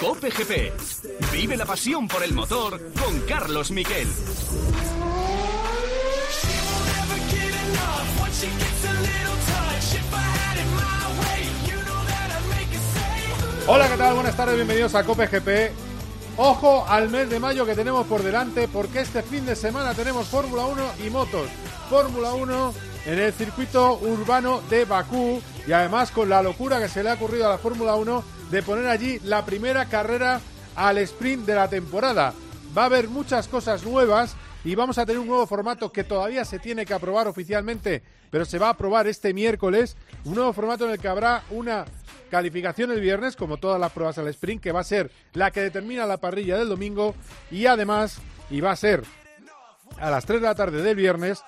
Cope GP. Vive la pasión por el motor con Carlos Miquel. Hola, ¿qué tal? Buenas tardes, bienvenidos a Cope GP. Ojo al mes de mayo que tenemos por delante, porque este fin de semana tenemos Fórmula 1 y motos. Fórmula 1 en el circuito urbano de Bakú y además con la locura que se le ha ocurrido a la Fórmula 1 de poner allí la primera carrera al sprint de la temporada. Va a haber muchas cosas nuevas y vamos a tener un nuevo formato que todavía se tiene que aprobar oficialmente, pero se va a aprobar este miércoles. Un nuevo formato en el que habrá una calificación el viernes, como todas las pruebas al sprint, que va a ser la que determina la parrilla del domingo y además, y va a ser a las 3 de la tarde del viernes,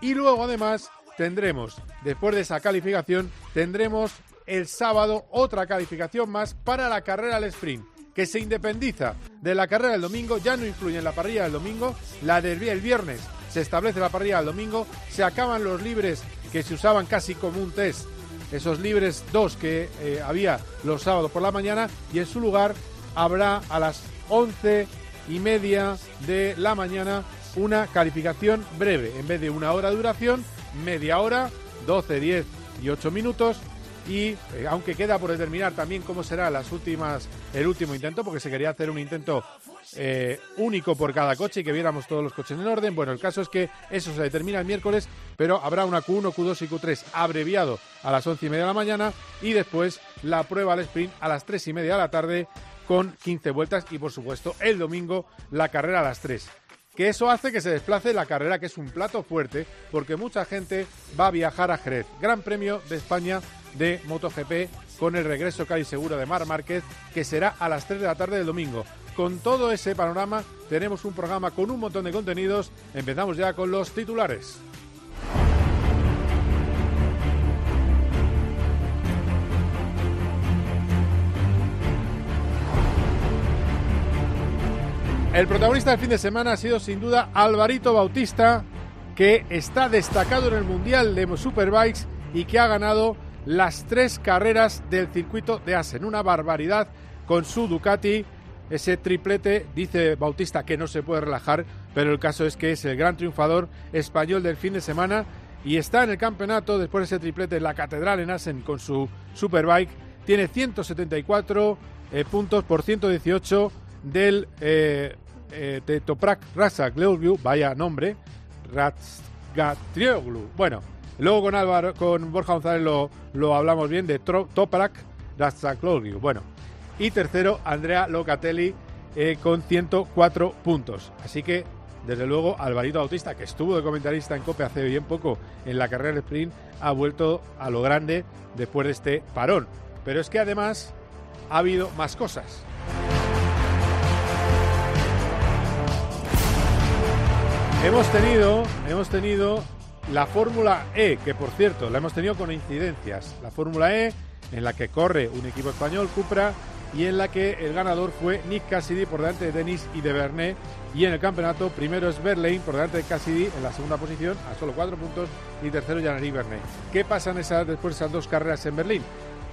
y luego además tendremos, después de esa calificación, tendremos el sábado otra calificación más para la carrera al sprint que se independiza de la carrera del domingo, ya no influye en la parrilla del domingo, la del el viernes se establece la parrilla del domingo, se acaban los libres que se usaban casi como un test, esos libres dos que eh, había los sábados por la mañana, y en su lugar habrá a las once y media de la mañana una calificación breve, en vez de una hora de duración, media hora, 12, 10 y 8 minutos, y eh, aunque queda por determinar también cómo será las últimas el último intento porque se quería hacer un intento eh, único por cada coche y que viéramos todos los coches en orden. Bueno el caso es que eso se determina el miércoles pero habrá una Q1 Q2 y Q3 abreviado a las once y media de la mañana y después la prueba al sprint a las tres y media de la tarde con 15 vueltas y por supuesto el domingo la carrera a las 3 que eso hace que se desplace la carrera, que es un plato fuerte, porque mucha gente va a viajar a Jerez. Gran Premio de España de MotoGP con el regreso casi seguro de Mar Márquez, que será a las 3 de la tarde del domingo. Con todo ese panorama, tenemos un programa con un montón de contenidos. Empezamos ya con los titulares. El protagonista del fin de semana ha sido sin duda Alvarito Bautista, que está destacado en el Mundial de Superbikes y que ha ganado las tres carreras del circuito de Asen. Una barbaridad con su Ducati. Ese triplete, dice Bautista que no se puede relajar, pero el caso es que es el gran triunfador español del fin de semana y está en el campeonato después de ese triplete en la Catedral en Asen con su Superbike. Tiene 174 eh, puntos por 118 del eh, eh, de Toprak vaya nombre, Razgatrioglu. Bueno, Luego con Álvaro, con Borja González lo, hablamos bien de Toprak Rastakloglu. Bueno, y tercero Andrea Locatelli eh, con 104 puntos. Así que, desde luego, Alvarito Bautista, que estuvo de comentarista en COPE hace bien poco en la carrera de sprint, ha vuelto a lo grande después de este parón. Pero es que además ha habido más cosas. Hemos tenido, hemos tenido la Fórmula E, que por cierto la hemos tenido con incidencias. La Fórmula E, en la que corre un equipo español, Cupra, y en la que el ganador fue Nick Cassidy por delante de Denis y de Bernet. Y en el campeonato, primero es Berlín por delante de Cassidy en la segunda posición, a solo cuatro puntos, y tercero Jean-Marie Bernet. ¿Qué pasa esas, después de esas dos carreras en Berlín?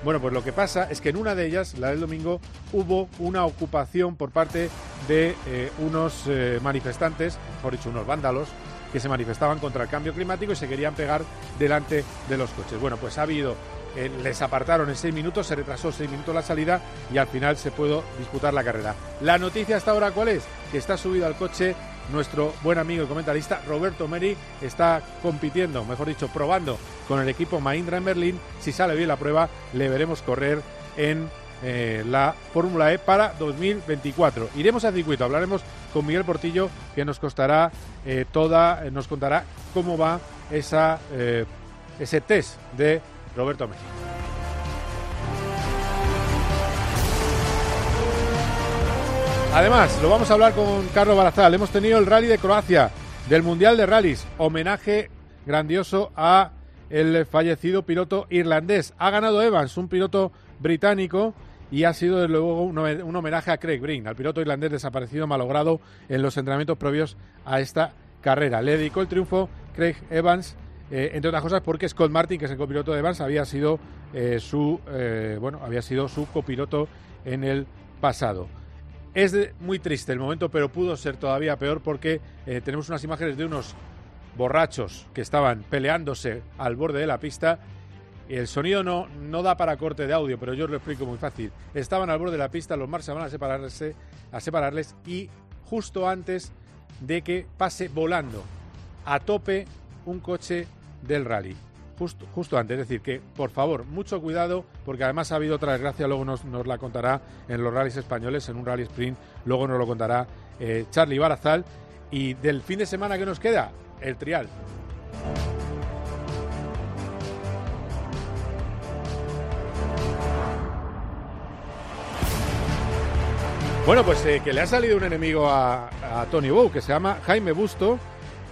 Bueno, pues lo que pasa es que en una de ellas, la del domingo, hubo una ocupación por parte de eh, unos eh, manifestantes, por dicho, unos vándalos, que se manifestaban contra el cambio climático y se querían pegar delante de los coches. Bueno, pues ha habido, eh, les apartaron en seis minutos, se retrasó seis minutos la salida y al final se pudo disputar la carrera. La noticia hasta ahora, ¿cuál es? Que está subido al coche nuestro buen amigo y comentarista Roberto Meri está compitiendo, mejor dicho, probando con el equipo Mahindra en Berlín. Si sale bien la prueba, le veremos correr en eh, la Fórmula E para 2024. Iremos al circuito, hablaremos con Miguel Portillo, que nos costará eh, toda, eh, nos contará cómo va esa, ese test de Roberto México. Además, lo vamos a hablar con Carlos Barazal. Hemos tenido el Rally de Croacia, del Mundial de Rallys. Homenaje grandioso a el fallecido piloto irlandés. Ha ganado Evans, un piloto británico y ha sido desde luego un homenaje a Craig Breen, al piloto irlandés desaparecido malogrado en los entrenamientos previos a esta carrera. Le dedicó el triunfo Craig Evans eh, entre otras cosas porque Scott Martin, que es el copiloto de Vance, había sido eh, su eh, bueno, había sido su copiloto en el pasado. Es muy triste el momento, pero pudo ser todavía peor porque tenemos unas imágenes de unos borrachos que estaban peleándose al borde de la pista. El sonido no, no da para corte de audio, pero yo os lo explico muy fácil. Estaban al borde de la pista, los Mars van a separarse, a separarles y justo antes de que pase volando a tope un coche del rally. Justo, antes, es decir, que por favor, mucho cuidado, porque además ha habido otra desgracia, luego nos, la contará en los rallies españoles, en un rally sprint, luego nos lo contará eh, Charlie Barazal. Y del fin de semana que nos queda, el trial. Bueno, pues eh, que le ha salido un enemigo a, Tony Bow, que se llama Jaime Busto,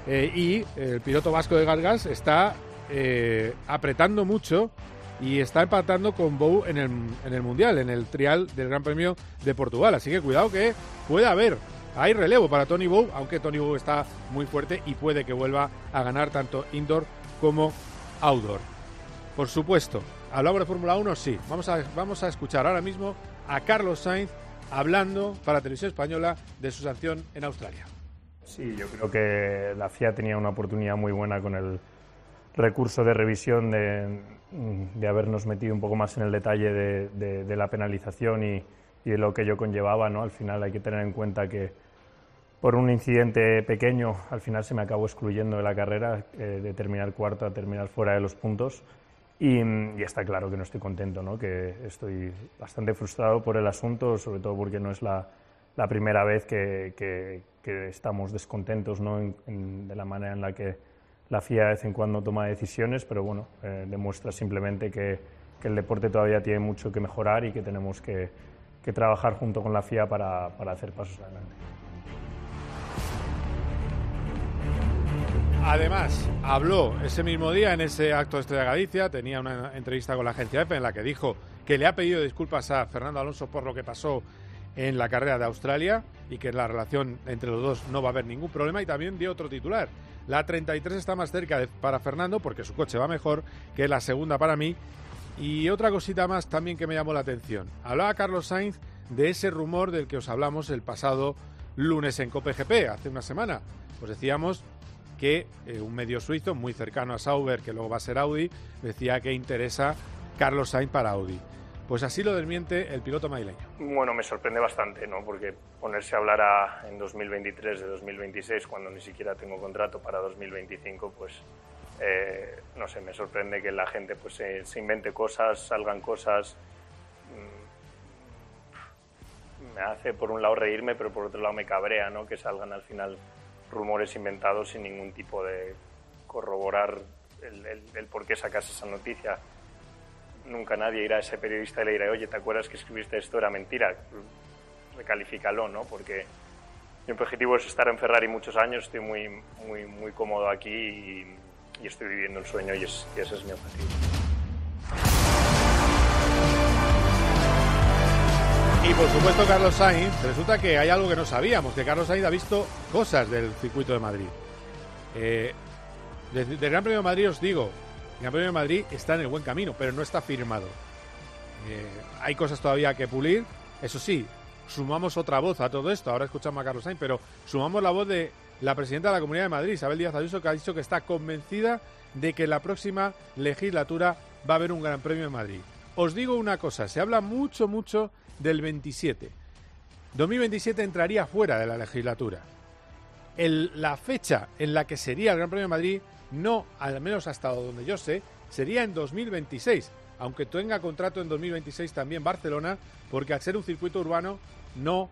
eh, y el piloto vasco de Gargas está eh, apretando mucho y está empatando con Bow en el, en el Mundial, en el trial del Gran Premio de Portugal. Así que cuidado que puede haber, hay relevo para Tony Bow, aunque Tony Bow está muy fuerte y puede que vuelva a ganar tanto indoor como outdoor. Por supuesto, hablamos de Fórmula 1, sí. Vamos a, vamos a escuchar ahora mismo a Carlos Sainz hablando para Televisión Española de su sanción en Australia. Sí, yo creo que la FIA tenía una oportunidad muy buena con el recurso de revisión de, de habernos metido un poco más en el detalle de, de, la penalización y, y, de lo que ello conllevaba. ¿no? Al final hay que tener en cuenta que por un incidente pequeño al final se me acabó excluyendo de la carrera, eh, de terminar cuarto a terminar fuera de los puntos. Y, está claro que no estoy contento, ¿no? que estoy bastante frustrado por el asunto, sobre todo porque no es la, la primera vez que, que, estamos descontentos ¿no? de la manera en la que la FIA de vez en cuando toma decisiones, pero bueno, eh, demuestra simplemente que, el deporte todavía tiene mucho que mejorar y que tenemos que, trabajar junto con la FIA para, hacer pasos adelante. Además, habló ese mismo día en ese acto de Estrella Galicia, tenía una entrevista con la agencia EFE en la que dijo que le ha pedido disculpas a Fernando Alonso por lo que pasó en la carrera de Australia y que la relación entre los dos no va a haber ningún problema y también dio otro titular. La 33 está más cerca para Fernando porque su coche va mejor que la segunda para mí. Y otra cosita más también que me llamó la atención. Hablaba Carlos Sainz de ese rumor del que os hablamos el pasado lunes en COPGP, hace una semana. Os decíamos que eh, un medio suizo muy cercano a Sauber, que luego va a ser Audi, decía que interesa Carlos Sainz para Audi. Pues así lo desmiente el piloto madrileño. Bueno, me sorprende bastante, ¿no? Porque ponerse a hablar en 2023 de 2026 cuando ni siquiera tengo contrato para 2025, pues eh, no sé, me sorprende que la gente pues se, invente cosas, salgan cosas. Mm, me hace por un lado reírme, pero por otro lado me cabrea, ¿no? Que salgan al final rumores inventados sin ningún tipo de corroborar el, por qué sacas esa noticia. Nunca nadie irá a ese periodista y le dirá, oye, ¿te acuerdas que escribiste esto? Era mentira. Recalifícalo, ¿no? Porque mi objetivo es estar en Ferrari muchos años, estoy muy, muy, muy cómodo aquí y, estoy viviendo el sueño y, ese es mi objetivo. Y por supuesto Carlos Sainz, resulta que hay algo que no sabíamos, que Carlos Sainz ha visto cosas del circuito de Madrid. Eh, Gran Premio de Madrid os digo, el Gran Premio de Madrid está en el buen camino, pero no está firmado. Eh, hay cosas todavía que pulir, eso sí, sumamos otra voz a todo esto, ahora escuchamos a Carlos Sainz, pero sumamos la voz de la presidenta de la Comunidad de Madrid, Isabel Díaz Ayuso, que ha dicho que está convencida de que en la próxima legislatura va a haber un Gran Premio de Madrid. Os digo una cosa, se habla mucho, mucho del 27. 2027 entraría fuera de la legislatura. la fecha en la que sería el Gran Premio de Madrid, no, al menos hasta donde yo sé, sería en 2026, aunque tenga contrato en 2026 también Barcelona, porque al ser un circuito urbano no,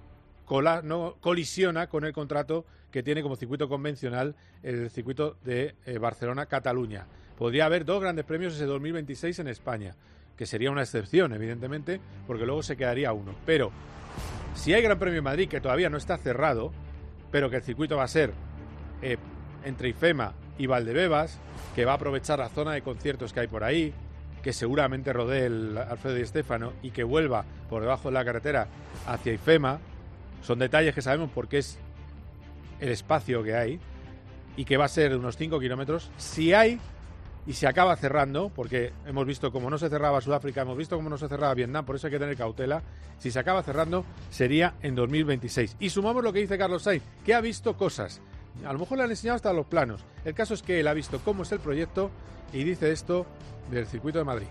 no colisiona con el contrato que tiene como circuito convencional el circuito de eh, Barcelona-Cataluña. Podría haber dos grandes premios ese 2026 en España que sería una excepción, evidentemente, porque luego se quedaría uno. Pero si hay Gran Premio de Madrid que todavía no está cerrado, pero que el circuito va a ser eh, entre IFEMA y Valdebebas, que va a aprovechar la zona de conciertos que hay por ahí, que seguramente rodee el Alfredo y Estefano y que vuelva por debajo de la carretera hacia IFEMA, son detalles que sabemos porque es el espacio que hay y que va a ser de unos 5 kilómetros. Si hay y se acaba cerrando, porque hemos visto cómo no se cerraba Sudáfrica, hemos visto cómo no se cerraba Vietnam, por eso hay que tener cautela. Si se acaba cerrando, sería en 2026. Y sumamos lo que dice Carlos Sainz, que ha visto cosas. A lo mejor le han enseñado hasta los planos. El caso es que él ha visto cómo es el proyecto y dice esto del circuito de Madrid.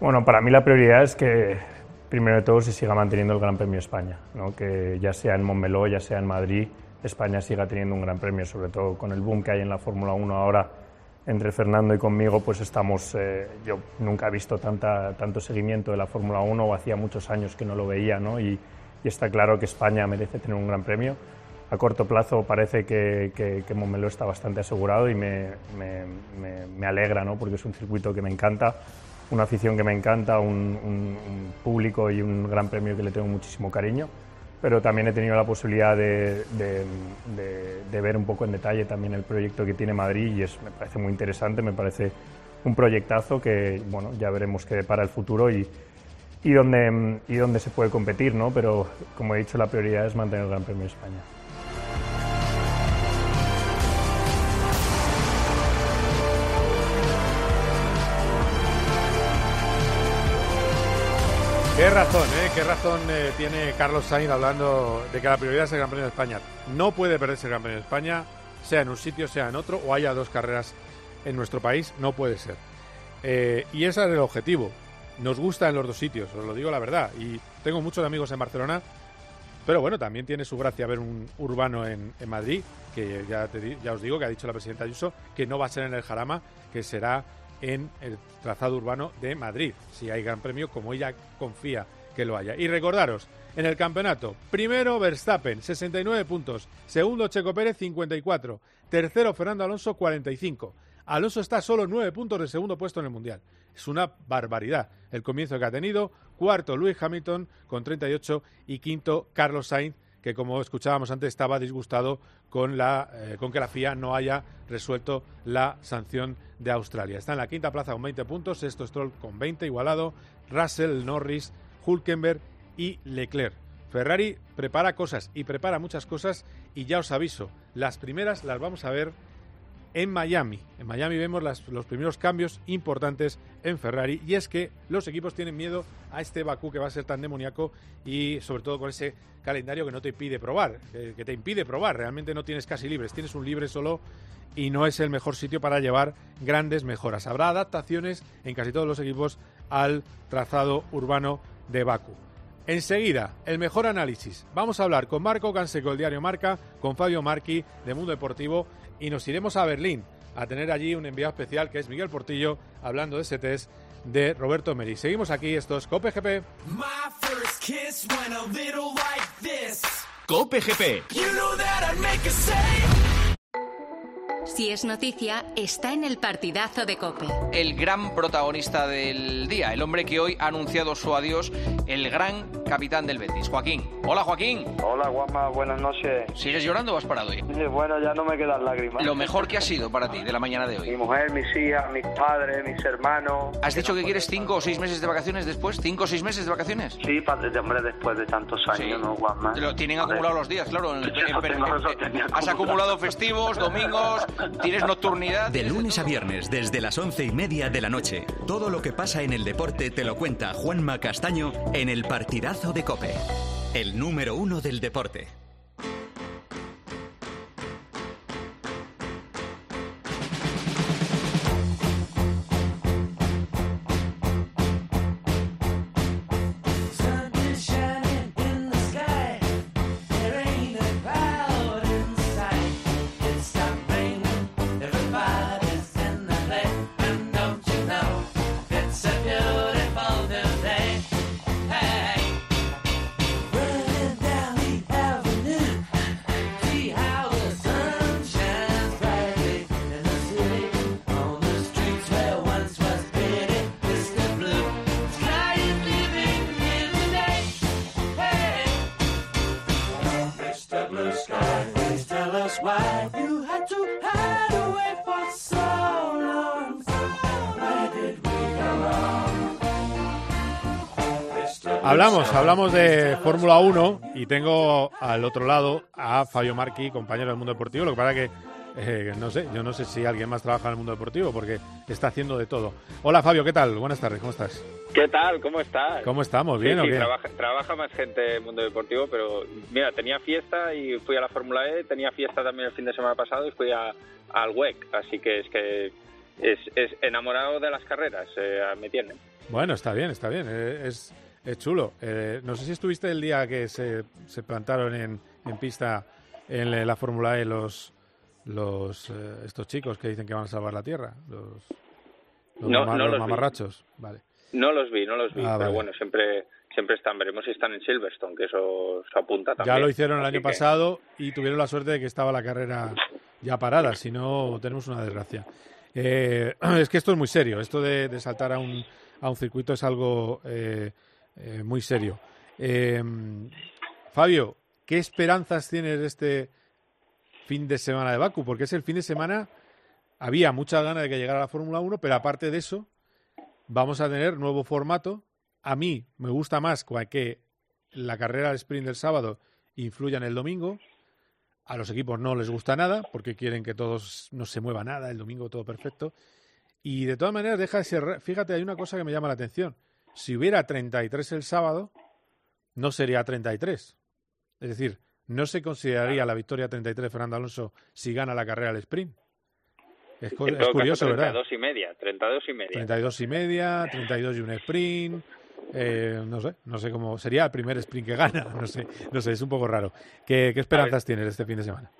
Bueno, para mí la prioridad es que primero de todo se siga manteniendo el Gran Premio España, que ya sea en Montmeló, ya sea en Madrid, España siga teniendo un Gran Premio, sobre todo con el boom que hay en la Fórmula 1 ahora entre Fernando y conmigo, pues estamos, eh, yo nunca he visto tanta, tanto seguimiento de la Fórmula 1 o hacía muchos años que no lo veía, ¿no? Y, está claro que España merece tener un gran premio. A corto plazo parece que, que, que está bastante asegurado y me, me, me, alegra, ¿no? Porque es un circuito que me encanta, una afición que me encanta, un, un público y un gran premio que le tengo muchísimo cariño pero también he tenido la posibilidad de, ver un poco en detalle también el proyecto que tiene Madrid y es, me parece muy interesante, me parece un proyectazo que bueno, ya veremos qué para el futuro y, y, y dónde se puede competir, ¿no? pero como he dicho la prioridad es mantener el Gran Premio de España. Qué razón, ¿eh? Qué razón eh, tiene Carlos Sainz hablando de que la prioridad es el Gran Premio de España. No puede perderse el Gran Premio de España, sea en un sitio, sea en otro, o haya dos carreras en nuestro país, no puede ser. Eh, y ese es el objetivo. Nos gusta en los dos sitios, os lo digo la verdad. Y tengo muchos amigos en Barcelona, pero bueno, también tiene su gracia ver un urbano en, Madrid, que ya, ya os digo que ha dicho la presidenta Ayuso que no va a ser en el Jarama, que será en el trazado urbano de Madrid, si hay gran premio como ella confía que lo haya. Y recordaros, en el campeonato, primero Verstappen, 69 puntos, segundo Checo Pérez, 54, tercero Fernando Alonso, 45. Alonso está solo 9 puntos de segundo puesto en el Mundial. Es una barbaridad el comienzo que ha tenido. Cuarto, Luis Hamilton con 38 y quinto, Carlos Sainz que como escuchábamos antes estaba disgustado con, la, eh, con que la FIA no haya resuelto la sanción de Australia. Está en la quinta plaza con 20 puntos, sexto Stroll con 20 igualado, Russell, Norris, Hulkenberg y Leclerc. Ferrari prepara cosas y prepara muchas cosas y ya os aviso, las primeras las vamos a ver en Miami. En Miami vemos los primeros cambios importantes en Ferrari y es que los equipos tienen miedo a este Bakú que va a ser tan demoníaco y sobre todo con ese calendario que no te pide probar, que te impide probar, realmente no tienes casi libres, tienes un libre solo y no es el mejor sitio para llevar grandes mejoras. Habrá adaptaciones en casi todos los equipos al trazado urbano de Bakú. Enseguida, el mejor análisis. Vamos a hablar con Marco Canseco, el diario Marca, con Fabio Marqui, de Mundo Deportivo, y nos iremos a Berlín a tener allí un enviado especial que es Miguel Portillo, hablando de ese test de Roberto Meri. Seguimos aquí, esto es Cope GP. Cope GP. Si es noticia, está en el partidazo de Cope. El gran protagonista del día, el hombre que hoy ha anunciado su adiós, el gran capitán del Betis, Joaquín. Hola, Joaquín. Hola, Juanma, buenas noches. ¿Sigues llorando o has parado hoy? Bueno, ya no me quedan lágrimas. Lo mejor que ha sido para ti de la mañana de hoy. Mi mujer, mis hijas, mis padres, mis hermanos. ¿Has dicho que quieres cinco o seis meses de vacaciones después? ¿Cinco o seis meses de vacaciones? Sí, padre, hombre, después de tantos años, ¿no, Juanma? Lo tienen acumulados los días, claro. has acumulado festivos, domingos, Tienes nocturnidad. De lunes a viernes, desde las once y media de la noche. Todo lo que pasa en el deporte te lo cuenta Juanma Castaño en el partidazo de Cope. El número uno del deporte. Hablamos, hablamos de Fórmula 1 y tengo al otro lado a Fabio Marchi, compañero del mundo deportivo. Lo que pasa que eh, no sé, yo no sé si alguien más trabaja en el mundo deportivo porque está haciendo de todo. Hola Fabio, ¿qué tal? Buenas tardes, ¿cómo estás? ¿Qué tal? ¿Cómo estás? ¿Cómo estamos? ¿Bien sí, o qué? Trabaja, trabaja, más gente en el mundo deportivo, pero mira, tenía fiesta y fui a la Fórmula E, tenía fiesta también el fin de semana pasado y fui a, al WEC, así que es que es, es enamorado de las carreras, eh, me tienen. Bueno, está bien, está bien, eh, es, es chulo. Eh, no sé si estuviste el día que se, se plantaron en, en pista en la Fórmula E los los eh, estos chicos que dicen que van a salvar la Tierra, los, los, No, no los los vi. mamarrachos. Vale. No los vi, no los vi, Ah, pero vale. bueno, siempre siempre están, veremos si están en Silverstone, que eso se apunta también. Ya lo hicieron el año que- pasado y tuvieron la suerte de que estaba la carrera ya parada, si no tenemos una desgracia. Eh, es que esto es muy serio, esto de, de saltar a un, a un circuito es algo eh, eh, muy serio. Eh, Fabio, ¿qué esperanzas tienes de este fin de semana de Baku? Porque es el fin de semana, había muchas ganas de que llegara la Fórmula 1, pero aparte de eso, vamos a tener nuevo formato. A mí me gusta más que la carrera del sprint del sábado influya en el domingo. A los equipos no les gusta nada porque quieren que todos no se mueva nada, el domingo todo perfecto. Y de todas maneras, deja de ser. Fíjate, hay una cosa que me llama la atención. Si hubiera 33 el sábado, no sería 33. Es decir, no se consideraría la victoria 33 de Fernando Alonso si gana la carrera del sprint. Es, curioso, caso, ¿verdad? 32 y media, 32 y media. 32 y media, 32 y un sprint. eh, no sé, no sé cómo sería el primer sprint que gana. No sé, no sé, es un poco raro. ¿Qué, qué esperanzas tienes este fin de semana?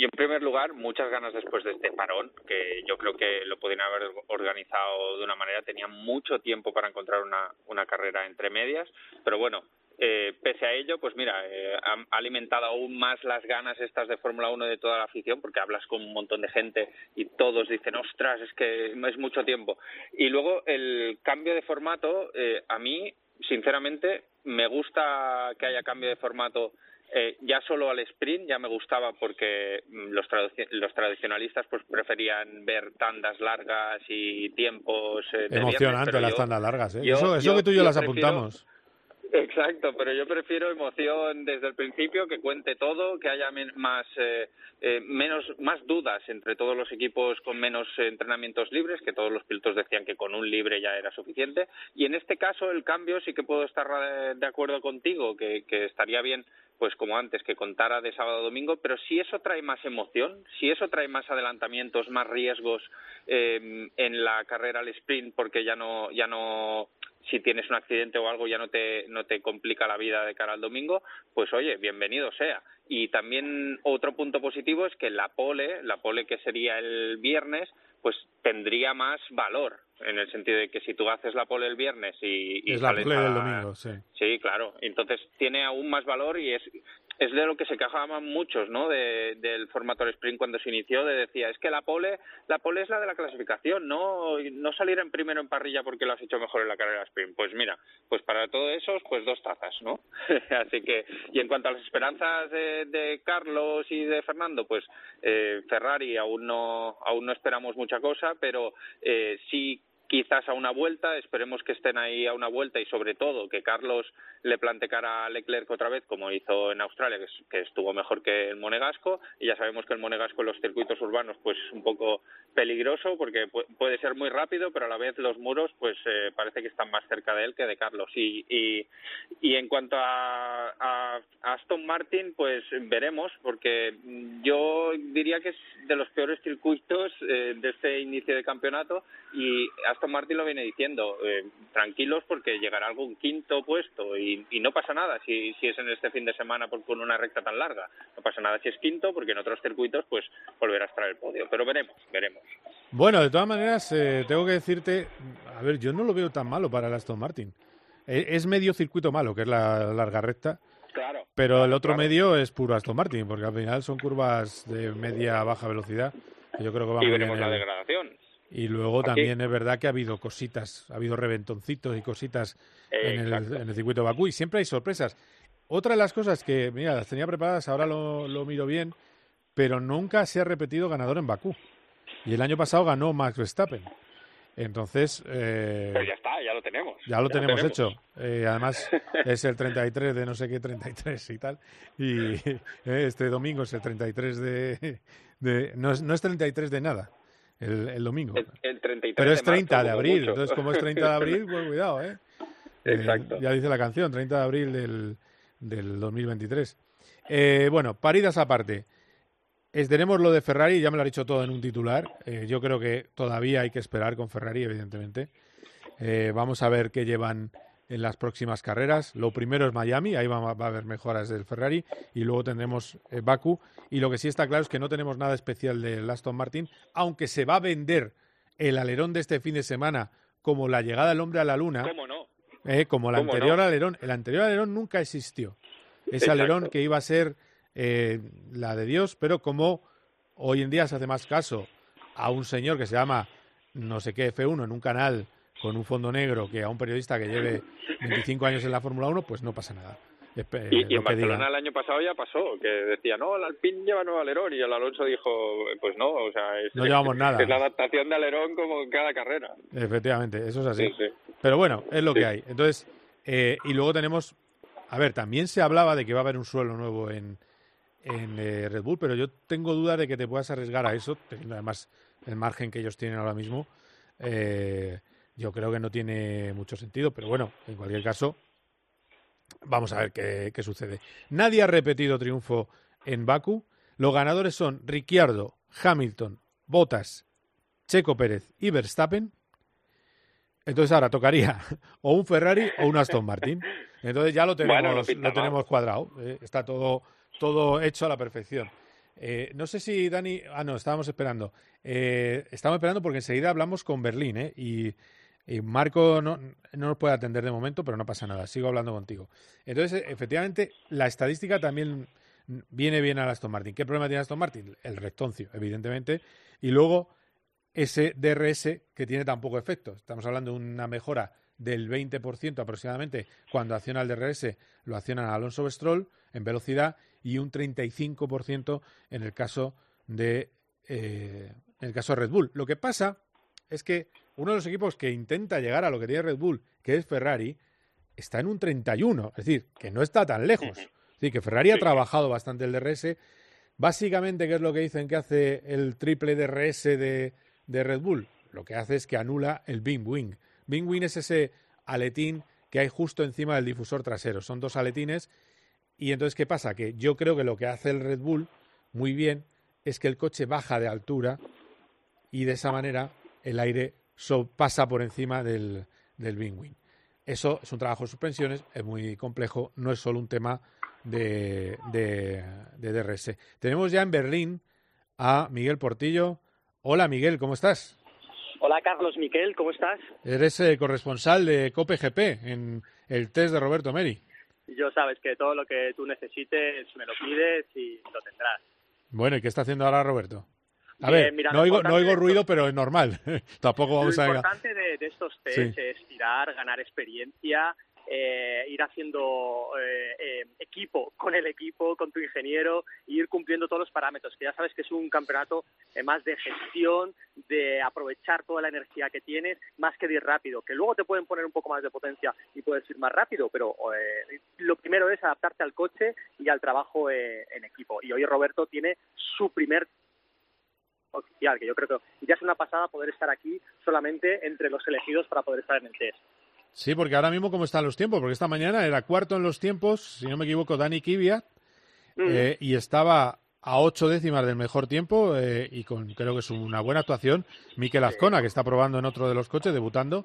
Y en primer lugar, muchas ganas después de este parón, que yo creo que lo podrían haber organizado de una manera. Tenían mucho tiempo para encontrar una, una carrera entre medias, pero bueno, eh, pese a ello, pues mira, eh, ha alimentado aún más las ganas estas de Fórmula 1 de toda la afición, porque hablas con un montón de gente y todos dicen, ostras, es que es mucho tiempo. Y luego el cambio de formato, eh, a mí, sinceramente, me gusta que haya cambio de formato eh, ya solo al sprint ya me gustaba porque mm, los, traduci- los tradicionalistas pues preferían ver tandas largas y tiempos eh, viernes, Emocionante pero las yo- tandas largas, ¿eh? yo- eso eso yo- que tú y yo yo las prefiero- apuntamos. Exacto, pero yo prefiero emoción desde el principio, que cuente todo, que haya más eh, eh, menos más dudas entre todos los equipos con menos eh, entrenamientos libres, que todos los pilotos decían que con un libre ya era suficiente. Y en este caso el cambio sí que puedo estar eh, de acuerdo contigo, que, que estaría bien, pues como antes, que contara de sábado a domingo. Pero si eso trae más emoción, si eso trae más adelantamientos, más riesgos eh, en la carrera al sprint, porque ya no ya no si tienes un accidente o algo ya no te, no te complica la vida de cara al domingo, pues oye, bienvenido sea. Y también otro punto positivo es que la pole, la pole que sería el viernes, pues tendría más valor, en el sentido de que si tú haces la pole el viernes y, y Es la a- del domingo, sí. Sí, claro. Entonces tiene aún más valor y es es de lo que se quejaban muchos, ¿no? De, del formato del sprint cuando se inició, de decía, es que la pole, la pole es la de la clasificación, no no salir en primero en parrilla porque lo has hecho mejor en la carrera sprint. Pues mira, pues para todo eso, pues dos tazas, ¿no? Así que, y en cuanto a las esperanzas de, de Carlos y de Fernando, pues eh, Ferrari aún no aún no esperamos mucha cosa, pero eh, sí quizás a una vuelta, esperemos que estén ahí a una vuelta y sobre todo que Carlos le plante cara a Leclerc otra vez como hizo en Australia, que, es- que estuvo mejor que el Monegasco. Y ya sabemos que el Monegasco en los circuitos urbanos pues es un poco peligroso porque pu- puede ser muy rápido pero a la vez los muros pues eh, parece que están más cerca de él que de Carlos. Y, y, y en cuanto a, a Aston Martin pues veremos porque yo diría que es de los peores circuitos eh, de este inicio de campeonato. Y Aston Martin lo viene diciendo eh, tranquilos porque llegará algún quinto puesto y, y no pasa nada si, si es en este fin de semana por, con una recta tan larga no pasa nada si es quinto porque en otros circuitos pues volverá a estar el podio pero veremos veremos Bueno, de todas maneras, eh, tengo que decirte, a ver, yo no lo veo tan malo para el Aston Martin. Eh, es medio circuito malo, que es la larga recta, claro pero el otro claro. medio es puro Aston Martin, porque al final son curvas de media baja velocidad, que yo creo que van y veremos bien. la el- degradación Y luego Aquí- también es verdad que ha habido cositas, ha habido reventoncitos y cositas Eh, en, el, en el circuito de Bakú y siempre hay sorpresas. Otra de las cosas que, mira, las tenía preparadas, ahora lo, lo miro bien, pero nunca se ha repetido ganador en Bakú. Y el año pasado ganó Max Verstappen. Entonces. Eh, Pero ya está, ya lo tenemos. Ya lo, tenemos, hecho. Eh, además, es el 33 de no sé qué 33 y tal. Y eh, este domingo es el 33 de. de no, es, no es 33 de nada. El, el domingo. El, 33 Pero es 30 de, abril. Entonces, como es 30 de abril, pues cuidado, ¿eh? Exacto. ya dice la canción, 30 de abril del, del 2023. bueno, paridas aparte tenemos lo de Ferrari, ya me lo ha dicho todo en un titular. Eh, yo creo que todavía hay que esperar con Ferrari, evidentemente. Eh, vamos a ver qué llevan en las próximas carreras. Lo primero es Miami, ahí va, a haber mejoras del Ferrari, y luego tendremos eh, Baku. Y lo que sí está claro es que no tenemos nada especial del Aston Martin, aunque se va a vender el alerón de este fin de semana como la llegada del hombre a la luna. ¿Cómo no? como el anterior alerón. El anterior alerón nunca existió. Ese alerón que iba a ser eh, la de Dios, pero como hoy en día se hace más caso a un señor que se llama no sé qué F1 en un canal con un fondo negro que a un periodista que lleve 25 años en la Fórmula 1, pues no pasa nada. y, en Barcelona el año pasado ya pasó, que decía, no, el Alpine lleva nuevo alerón, y el Alonso dijo, pues no, o sea, es, no llevamos nada. es la adaptación de alerón como en cada carrera. Efectivamente, eso es así. Pero bueno, es lo que hay. Entonces, eh, y luego tenemos, a ver, también se hablaba de que va a haber un suelo nuevo en, en eh, Red Bull, pero yo tengo duda de que te puedas arriesgar a eso, teniendo además el margen que ellos tienen ahora mismo. Eh, yo creo que no tiene mucho sentido, pero bueno, en cualquier caso, vamos a ver qué, sucede. Nadie ha repetido triunfo en Baku. Los ganadores son Ricciardo, Hamilton, Bottas, Checo Pérez y Verstappen. Entonces ahora tocaría o un Ferrari o un Aston Martin. Entonces ya lo tenemos, lo tenemos cuadrado. Eh, está todo todo hecho a la perfección. Eh, no sé si Dani. Ah, no, estábamos esperando. Eh, estábamos esperando porque enseguida hablamos con Berlín, ¿eh? Y, Marco no, no, nos puede atender de momento, pero no pasa nada. Sigo hablando contigo. Entonces, efectivamente, la estadística también viene bien a Aston Martin. ¿Qué problema tiene Aston Martin? El rectoncio, evidentemente. Y luego ese DRS que tiene tan poco efecto. Estamos hablando de una mejora del 20% aproximadamente cuando acciona el DRS, lo acciona Alonso Stroll en velocidad y un 35% en el caso de eh, en el caso de Red Bull. Lo que pasa es que uno de los equipos que intenta llegar a lo que tiene Red Bull, que es Ferrari, está en un 31, es decir, que no está tan lejos. Es decir, que Ferrari ha trabajado bastante el DRS. Básicamente, ¿qué es lo que dicen que hace el triple DRS de, de Red Bull? Lo que hace es que anula el Bing Wing. Bing Wing es ese aletín que hay justo encima del difusor trasero. Son dos aletines y entonces, ¿qué pasa? Que yo creo que lo que hace el Red Bull muy bien es que el coche baja de altura y de esa manera el aire pasa por encima del, del wing. Eso es un trabajo de suspensiones, es muy complejo, no es solo un tema de, de, de DRS. Tenemos ya en Berlín a Miguel Portillo. Hola Miguel, ¿cómo estás? Hola Carlos Miquel, ¿cómo estás? Eres eh, corresponsal de COPE GP en el test de Roberto Meri yo sabes que todo lo que tú necesites me lo pides y lo tendrás. Bueno, ¿y qué está haciendo ahora Roberto? A ver, no, oigo, no oigo ruido, pero es normal. Tampoco vamos a... Lo importante de, estos test es tirar, ganar experiencia eh, ir haciendo eh, eh, equipo con el equipo, con tu ingeniero, e ir cumpliendo todos los parámetros, que ya sabes que es un campeonato más de gestión, de aprovechar toda la energía que tienes, más que de ir rápido, que luego te pueden poner un poco más de potencia y puedes ir más rápido, pero lo primero es adaptarte al coche y al trabajo en equipo. Y hoy Roberto tiene su primer oficial, que yo creo que ya es una pasada poder estar aquí solamente entre los elegidos para poder estar en el test. Sí, porque ahora mismo cómo están los tiempos, porque esta mañana era cuarto en los tiempos, si no me equivoco, Dani Kvyat, mm. eh, y estaba a ocho décimas del mejor tiempo eh, y con creo que es una buena actuación Miquel Azcona, que está probando en otro de los coches, debutando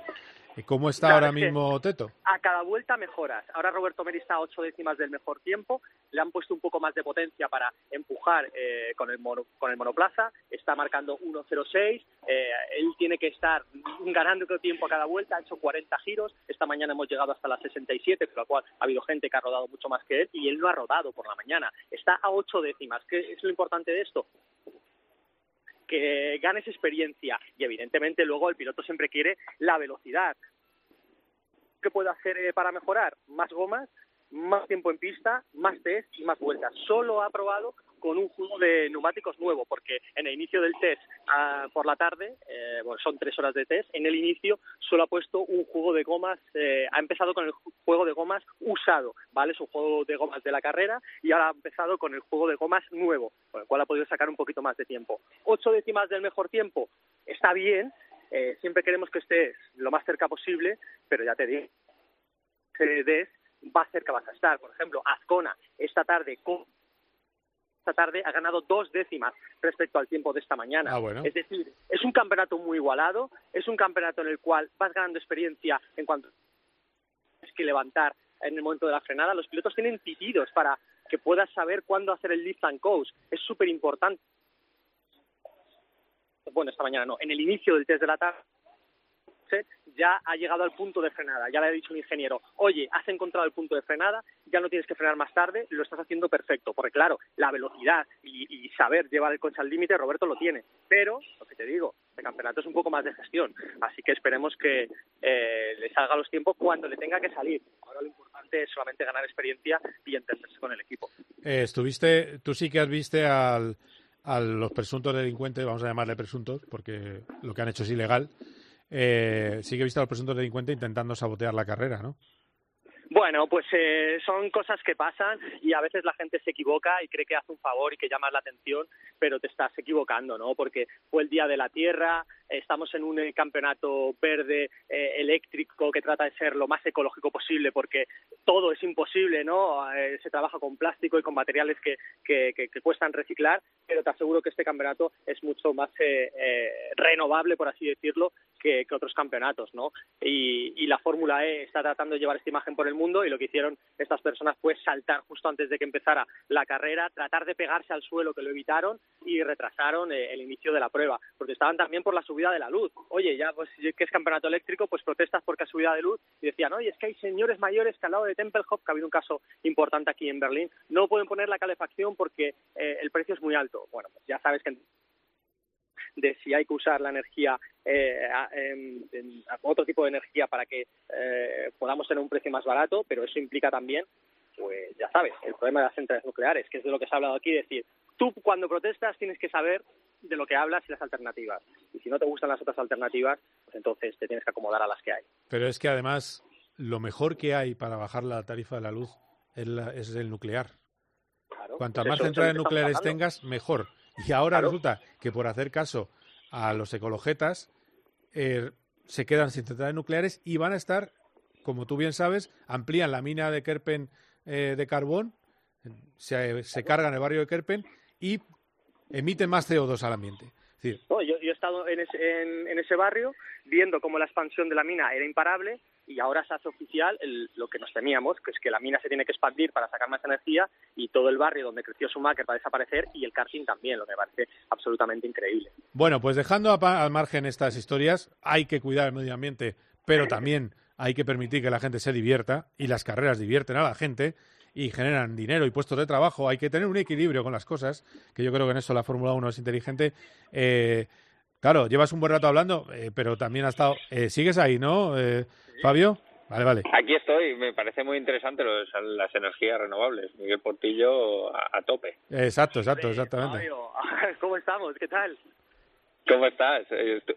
¿Cómo está ahora mismo Teto? A cada vuelta mejoras. Ahora Roberto Meri está a ocho décimas del mejor tiempo. Le han puesto un poco más de potencia para empujar eh, con, el con el monoplaza. Está marcando 1.06. Eh, él tiene que estar ganando tiempo a cada vuelta. Ha hecho 40 giros. Esta mañana hemos llegado hasta las 67, con lo cual ha habido gente que ha rodado mucho más que él y él no ha rodado por la mañana. Está a ocho décimas. ¿Qué es lo importante de esto? Que ganes experiencia y evidentemente luego el piloto siempre quiere la velocidad. ¿Qué puedo hacer eh, para mejorar? Más gomas, más tiempo en pista, más test y más vueltas. Solo ha probado con un juego de neumáticos nuevo, porque en el inicio del test ah, por la tarde, eh, bueno, son tres horas de test, en el inicio solo ha puesto un juego de gomas, eh, ha empezado con el juego de gomas usado, ¿vale? Es un juego de gomas de la carrera y ahora ha empezado con el juego de gomas nuevo, con el cual ha podido sacar un poquito más de tiempo. Ocho décimas del mejor tiempo, está bien, eh, siempre queremos que estés lo más cerca posible, pero ya te digo, des va cerca vas a estar. Por ejemplo, Azcona esta tarde esta tarde ha ganado dos décimas respecto al tiempo de esta mañana. Ah, es decir, es un campeonato muy igualado, es un campeonato en el cual vas ganando experiencia en cuanto es que levantar en el momento de la frenada. Los pilotos tienen pitidos para que puedas saber cuándo hacer el lift and coast. Es súper importante. Bueno, esta mañana no, en el inicio del test de la tarde ya ha llegado al punto de frenada. Ya le ha dicho un ingeniero, oye, has encontrado el punto de frenada, ya no tienes que frenar más tarde, lo estás haciendo perfecto. Porque claro, la velocidad y, saber llevar el coche al límite, Roberto lo tiene. Pero, lo que te digo, el campeonato es un poco más de gestión. Así que esperemos que eh, le salga los tiempos cuando le tenga que salir. Ahora lo importante es solamente ganar experiencia y entenderse con el equipo. Eh, estuviste, tú sí que has visto al, a los presuntos delincuentes, vamos a llamarle presuntos, porque lo que han hecho es ilegal, eh, sí que he visto a los presuntos delincuentes intentando sabotear la carrera, ¿no? Bueno, pues eh, son cosas que pasan y a veces la gente se equivoca y cree que hace un favor y que llama la atención, pero te estás equivocando, ¿no? Porque fue el Día de la Tierra, estamos en un eh, campeonato verde eh, eléctrico que trata de ser lo más ecológico posible porque todo es imposible, ¿no? se trabaja con plástico y con materiales que, que, que, cuestan reciclar, pero te aseguro que este campeonato es mucho más renovable, por así decirlo, que, otros campeonatos, ¿no? Y, y la Fórmula E está tratando de llevar esta imagen por el mundo y lo que hicieron estas personas fue saltar justo antes de que empezara la carrera, tratar de pegarse al suelo que lo evitaron y retrasaron eh, el inicio de la prueba, porque estaban también por la subida de la luz. Oye, ya pues que es campeonato eléctrico, pues protestas porque hay subida de luz y decían, oye, es que hay señores mayores que al lado de Tempelhof, que ha habido un caso importante aquí en Berlín, no pueden poner la calefacción porque eh, el precio es muy alto. Bueno, pues ya sabes que de si hay que usar la energía, eh, en, otro tipo de energía para que eh, podamos tener un precio más barato, pero eso implica también, pues ya sabes, el problema de las centrales nucleares, que es de lo que se ha hablado aquí, decir, tú cuando protestas tienes que saber de lo que hablas y las alternativas. Y si no te gustan las otras alternativas, pues entonces te tienes que acomodar a las que hay. Pero es que además lo mejor que hay para bajar la tarifa de la luz es, el nuclear. Claro, pues más centrales nucleares tengas, mejor. Y ahora resulta que por hacer caso a los ecologetas eh, se quedan sin centrales nucleares y van a estar, como tú bien sabes, amplían la mina de Kerpen eh, de carbón, se, se cargan el barrio de Kerpen y emiten más CO2 al ambiente. yo, he estado en ese barrio viendo cómo la expansión de la mina era imparable y ahora se hace oficial lo que nos temíamos, que es que la mina se tiene que expandir para sacar más energía y todo el barrio donde creció Schumacher va a desaparecer y el karting también, lo que me parece absolutamente increíble. Bueno, pues dejando al margen estas historias, hay que cuidar el medio ambiente, pero también hay que permitir que la gente se divierta y las carreras divierten a la gente y generan dinero y puestos de trabajo. Hay que tener un equilibrio con las cosas, que yo creo que en eso la Fórmula 1 es inteligente. Eh, claro, llevas un buen rato hablando, eh, pero también ha estado... Eh, sigues ahí, ¿no? Fabio. Vale, vale. Aquí estoy, me parece muy interesante las energías renovables. Miguel Portillo a, tope. Exacto, exacto, exactamente. ¿Cómo estamos? ¿Qué tal? ¿Cómo estás?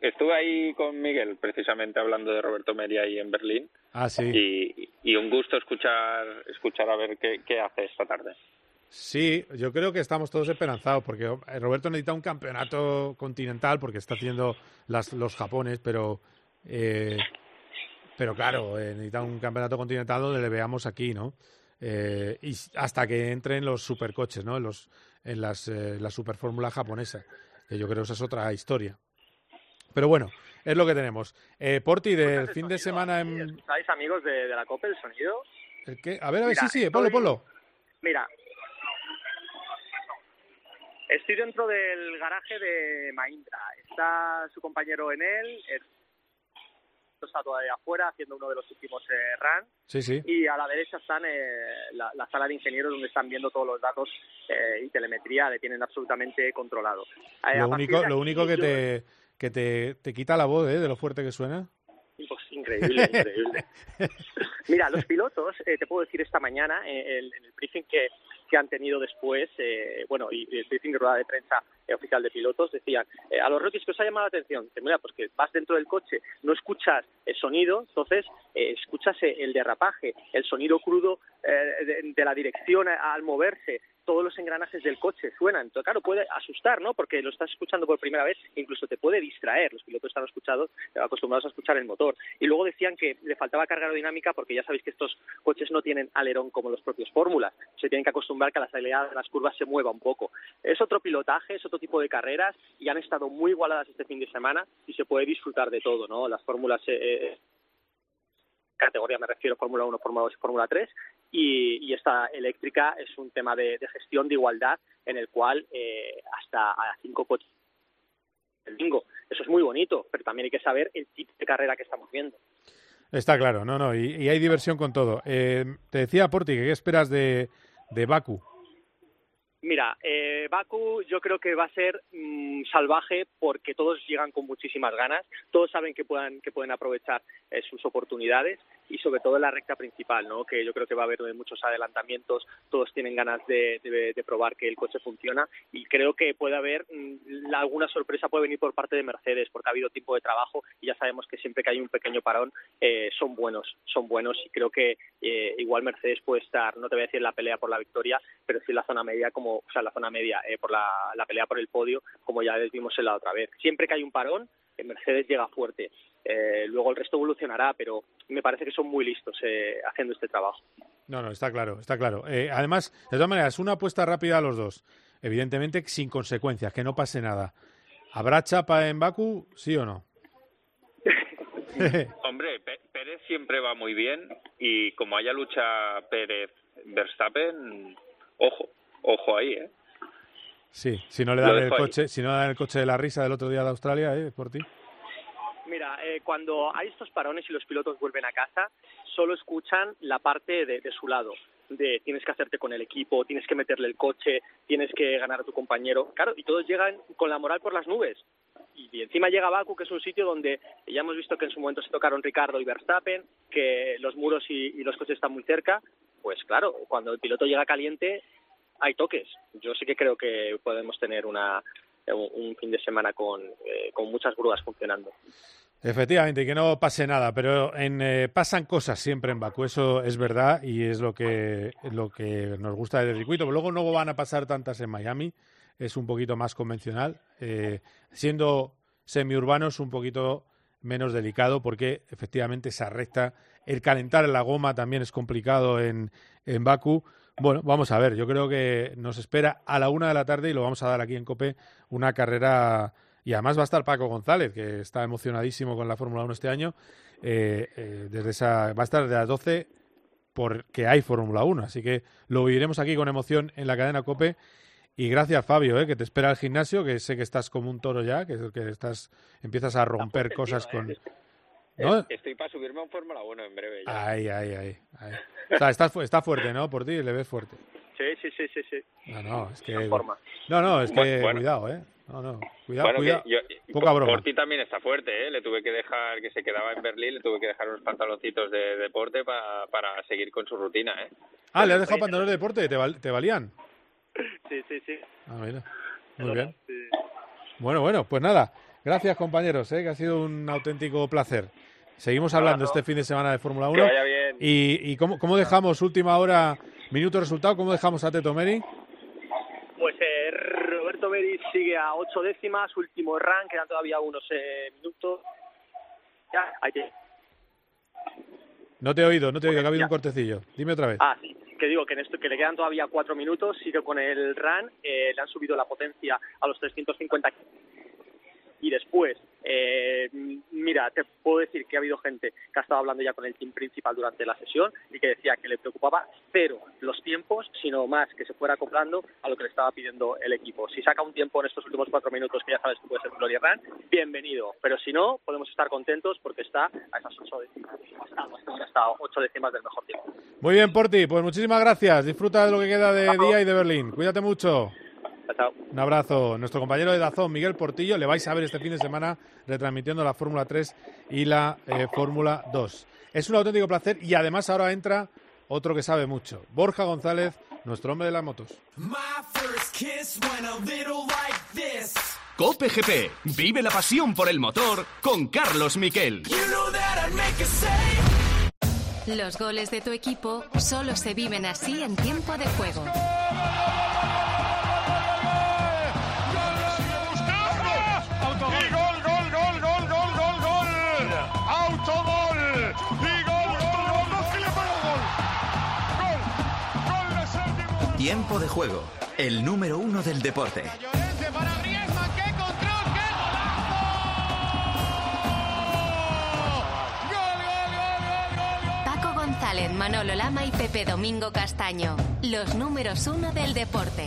Estuve ahí con Miguel precisamente hablando de Roberto Meria ahí en Berlín. Ah, sí. Y, un gusto escuchar, escuchar a ver qué, qué hace esta tarde. Sí, yo creo que estamos todos esperanzados porque Roberto necesita un campeonato continental porque está haciendo las, los Japones, pero eh, pero claro, eh, necesita un campeonato continental donde le veamos aquí, ¿no? Eh, y hasta que entren los supercoches, ¿no? En, los, en las, eh, la superfórmula japonesa, que yo creo que esa es otra historia. Pero bueno, es lo que tenemos. Eh, Porti, del fin de semana en... ¿Estáis amigos de, la COPE, el sonido? ¿El qué? A ver, a ver, sí, sí, ponlo, ponlo. Mira, estoy dentro del garaje de Mahindra. Está su compañero en él, está todavía afuera haciendo uno de los últimos eh, runs. Sí, sí. Y a la derecha están eh, la, sala de ingenieros donde están viendo todos los datos eh, y telemetría, le tienen absolutamente controlado. Eh, lo único, lo único que, te, que te, te quita la voz de lo fuerte que suena. Pues increíble, increíble. Mira, los pilotos, te puedo decir esta mañana en el, briefing que que han tenido después, eh, bueno, y, el briefing de rueda de prensa eh, oficial de pilotos decían, eh, a los rookies que os ha llamado la atención, que mira, pues que vas dentro del coche, no escuchas el sonido, entonces escuchas el derrapaje, el sonido crudo de, la dirección al moverse, todos los engranajes del coche suenan. Entonces, claro, puede asustar, ¿no? Porque lo estás escuchando por primera vez, incluso te puede distraer. Los pilotos están escuchados, acostumbrados a escuchar el motor. Y luego decían que le faltaba carga aerodinámica porque ya sabéis que estos coches no tienen alerón como los propios Fórmulas. Se tienen que acostumbrar que la salida de las curvas se mueva un poco. Es otro pilotaje, es otro tipo de carreras y han estado muy igualadas este fin de semana y se puede disfrutar de todo, ¿no? Las fórmulas eh, eh categoría me refiero Fórmula 1, Fórmula 2 y Fórmula 3, y, esta eléctrica es un tema de, gestión de igualdad en el cual eh, hasta a cinco coches el bingo. Eso es muy bonito, pero también hay que saber el tipo de carrera que estamos viendo. Está claro, no, no, y, hay diversión con todo. Eh, te decía, Porti, ¿qué esperas de, de Baku? Mira, eh, Baku yo creo que va a ser mm, salvaje porque todos llegan con muchísimas ganas, todos saben que, puedan, que pueden aprovechar eh, sus oportunidades y sobre todo en la recta principal, ¿no? que yo creo que va a haber muchos adelantamientos, todos tienen ganas de, probar que el coche funciona y creo que puede haber mm, alguna sorpresa puede venir por parte de Mercedes porque ha habido tiempo de trabajo y ya sabemos que siempre que hay un pequeño parón eh, son buenos, son buenos y creo que igual Mercedes puede estar, no te voy a decir la pelea por la victoria, pero sí la zona media como o sea, la zona media, eh, por la, pelea por el podio, como ya vimos en la otra vez. Siempre que hay un parón, Mercedes llega fuerte. Eh, luego el resto evolucionará, pero me parece que son muy listos eh, haciendo este trabajo. No, no, está claro, está claro. además, de todas maneras, una apuesta rápida a los dos. Evidentemente, sin consecuencias, que no pase nada. ¿Habrá chapa en Baku, sí o no? Hombre, Pérez siempre va muy bien y como haya lucha Pérez-Verstappen, ojo ojo ahí, ¿eh? Sí, si no le dan el coche, si no le dan el coche de la risa del otro día de Australia, ¿eh? Por ti. Mira, eh, cuando hay estos parones y los pilotos vuelven a casa, solo escuchan la parte de, su lado, de tienes que hacerte con el equipo, tienes que meterle el coche, tienes que ganar a tu compañero. Claro, y todos llegan con la moral por las nubes. Y, encima llega Baku, que es un sitio donde ya hemos visto que en su momento se tocaron Ricardo y Verstappen, que los muros y los coches están muy cerca. Pues claro, cuando el piloto llega caliente, hay toques. Yo sí que creo que podemos tener una, un fin de semana con, eh, con muchas grúas funcionando. Efectivamente, que no pase nada, pero en, eh, pasan cosas siempre en Baku, eso es verdad y es lo que, lo que nos gusta del circuito. Pero luego no van a pasar tantas en Miami, es un poquito más convencional. Eh, siendo semiurbano es un poquito menos delicado porque efectivamente se arrecta. El calentar la goma también es complicado en, en Baku. Bueno, vamos a ver, yo creo que nos espera a la una de la tarde y lo vamos a dar aquí en COPE una carrera y además va a estar Paco González, que está emocionadísimo con la Fórmula 1 este año. Eh, eh, desde esa, va a estar de las 12 porque hay Fórmula 1, así que lo viviremos aquí con emoción en la cadena COPE. Y gracias, Fabio, eh, que te espera el gimnasio, que sé que estás como un toro ya, que, que estás, empiezas a romper cosas con... Estoy para subirme a un Fórmula 1 en breve. Ya. Ay, ay, ay. O sea, está, está fuerte, ¿no? Por ti, le ves fuerte. Sí, sí, sí, sí. sí. No, no, es que... No, no, es que cuidado, ¿eh? No, no, cuidado, cuidado. Poca broma. Por ti también está fuerte, ¿eh? Le tuve que dejar, que se quedaba en Berlín, le tuve que dejar unos pantaloncitos de deporte para, para seguir con su rutina, ¿eh? Ah, ¿le has dejado pantalones de deporte? ¿Te, ¿Te valían? Sí, sí, sí. Ah, mira. Muy bien. Bueno, bueno, pues nada. Gracias, compañeros, ¿eh? que ha sido un auténtico placer. Seguimos hablando este fin de semana de Fórmula 1. ¿Y, y cómo, cómo, dejamos última hora, minuto resultado? ¿Cómo dejamos a Teto Meri? Pues eh, Roberto Meri sigue a ocho décimas, último rank, quedan todavía unos eh, minutos. Ya, hay que... No te he oído, no te he oído, que ha habido un cortecillo. Dime otra vez. Ah, sí, que digo que, en esto, que le quedan todavía cuatro minutos, sigue con el run, eh, le han subido la potencia a los 350 y después, eh, mira, te puedo decir que ha habido gente que ha estado hablando ya con el team principal durante la sesión y que decía que le preocupaba cero los tiempos, sino más que se fuera acoplando a lo que le estaba pidiendo el equipo. Si saca un tiempo en estos últimos cuatro minutos, que ya sabes que puede ser Gloria Run, bienvenido. Pero si no, podemos estar contentos porque está a esas ocho décimas. Hasta ocho décimas del mejor tiempo. Muy bien, Porti. Pues muchísimas gracias. Disfruta de lo que queda de día y de Berlín. Cuídate mucho. Un abrazo. Nuestro compañero de Dazón, Miguel Portillo, le vais a ver este fin de semana retransmitiendo la Fórmula 3 y la eh, Fórmula 2. Es un auténtico placer y además ahora entra otro que sabe mucho. Borja González nuestro hombre de las motos. Cope GP, vive la pasión por el motor con Carlos Miquel. Los goles de tu equipo solo se viven así en tiempo de juego. Tiempo de juego, el número uno del deporte. Paco González, Manolo Lama y Pepe Domingo Castaño, los números uno del deporte.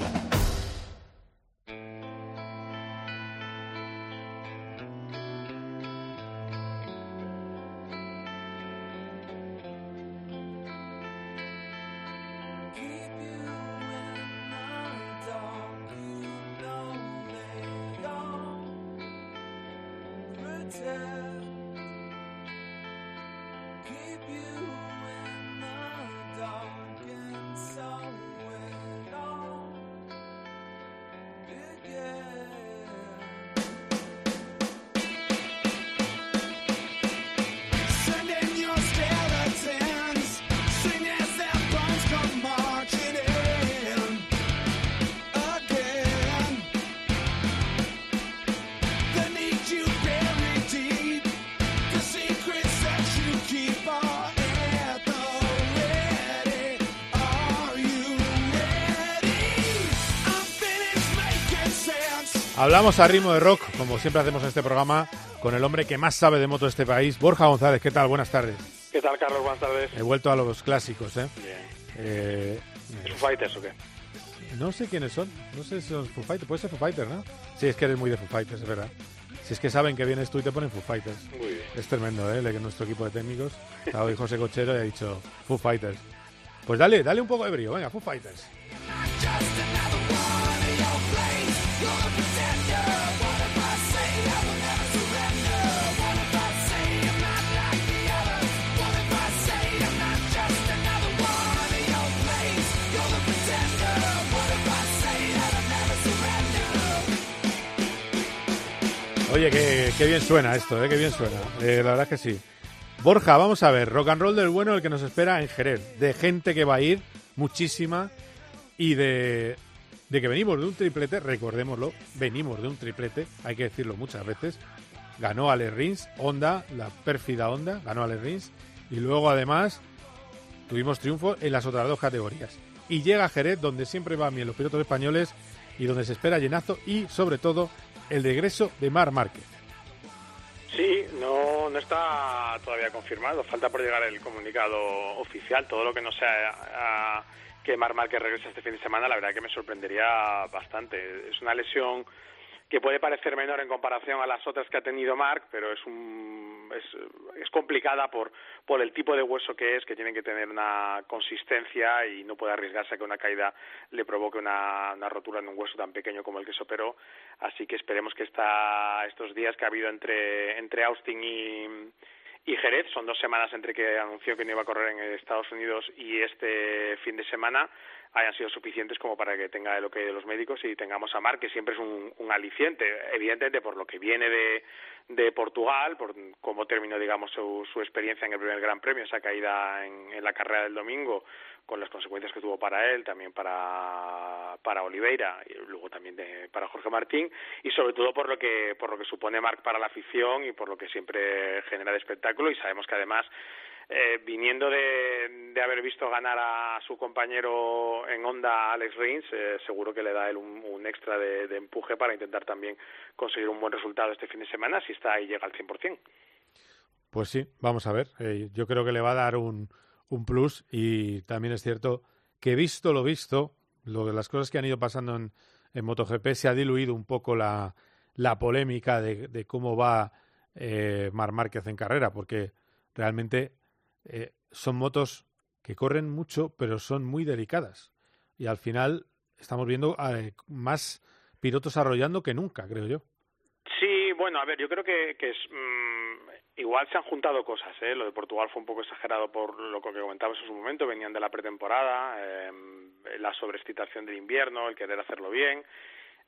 Hablamos a ritmo de rock, como siempre hacemos en este programa, con el hombre que más sabe de moto de este país, Borja González. ¿Qué tal? Buenas tardes. ¿Qué tal, Carlos? Buenas tardes. He vuelto a los clásicos, ¿eh? Bien. eh ¿Foo Fighters o qué? No sé quiénes son. No sé si son Foo Fighters. Puede ser Foo Fighters, ¿no? Sí, es que eres muy de Foo Fighters, es verdad. Si es que saben que vienes tú y te ponen Foo Fighters. Muy bien. Es tremendo, ¿eh? Nuestro equipo de técnicos. Estaba hoy José Cochero y ha dicho Foo Fighters. Pues dale, dale un poco de brío. Venga, Foo Fighters. Oye, qué, bien suena esto, ¿eh? qué bien suena. Eh, la verdad es que sí. Borja, vamos a ver, rock and roll del bueno, el que nos espera en Jerez. De gente que va a ir, muchísima, y de, de que venimos de un triplete, recordémoslo, venimos de un triplete, hay que decirlo muchas veces. Ganó Ale Rins, Honda, la pérfida Honda, ganó Ale Rins, y luego además tuvimos triunfo en las otras dos categorías. Y llega a Jerez, donde siempre van bien los pilotos españoles y donde se espera llenazo y, sobre todo, el degreso de Mar Márquez. Sí, no, no está todavía confirmado. Falta por llegar el comunicado oficial. Todo lo que no sea que Mar Márquez regrese este fin de semana, la verdad que me sorprendería bastante. Es una lesión que puede parecer menor en comparación a las otras que ha tenido Mark, pero es un es, es complicada por por el tipo de hueso que es, que tiene que tener una consistencia y no puede arriesgarse a que una caída le provoque una, una rotura en un hueso tan pequeño como el que se operó. Así que esperemos que esta, estos días que ha habido entre entre Austin y y Jerez. Son dos semanas entre que anunció que no iba a correr en Estados Unidos y este fin de semana hayan sido suficientes como para que tenga el ok de los médicos y tengamos a Mar, que siempre es un, aliciente, evidentemente por lo que viene de, de Portugal, por cómo terminó, digamos, su, su experiencia en el primer Gran Premio, esa caída en, en la carrera del domingo, con las consecuencias que tuvo para él, también para, para Oliveira y luego también de, para Jorge Martín y sobre todo por lo que por lo que supone Marc para la afición y por lo que siempre genera de espectáculo y sabemos que además eh, viniendo de, de, haber visto ganar a su compañero en Honda, Alex Rins, eh, seguro que le da él un, un extra de, empuje para intentar también conseguir un buen resultado este fin de semana si está ahí llega al 100%. Pues sí, vamos a ver. Eh, yo creo que le va a dar un, un plus y también es cierto que visto lo visto, lo de las cosas que han ido pasando en, en MotoGP se ha diluido un poco la, la polémica de, de, cómo va eh, Mar Márquez en carrera, porque realmente eh, son motos que corren mucho, pero son muy delicadas. Y al final estamos viendo eh, más pilotos arrollando que nunca, creo yo. Sí, bueno, a ver, yo creo que, que es mm, igual se han juntado cosas. ¿eh? Lo de Portugal fue un poco exagerado por lo que comentabas en su momento. Venían de la pretemporada, eh, la sobreexcitación del invierno, el querer hacerlo bien.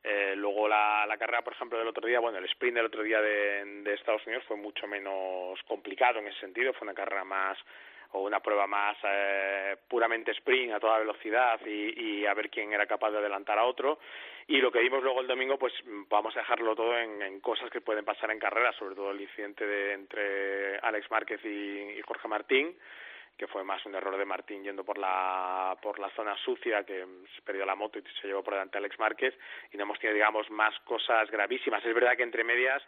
Eh, luego la, la, carrera, por ejemplo, del otro día, bueno, el sprint del otro día de, Estados Unidos fue mucho menos complicado en ese sentido. Fue una carrera más o una prueba más eh, puramente sprint a toda velocidad y, a ver quién era capaz de adelantar a otro. Y lo que vimos luego el domingo, pues vamos a dejarlo todo en, cosas que pueden pasar en carrera, sobre todo el incidente de, entre Alex Márquez y Jorge Martín que fue más un error de Martín yendo por la por la zona sucia que se perdió la moto y se llevó por delante Alex Márquez y no hemos tenido digamos más cosas gravísimas. Es verdad que entre medias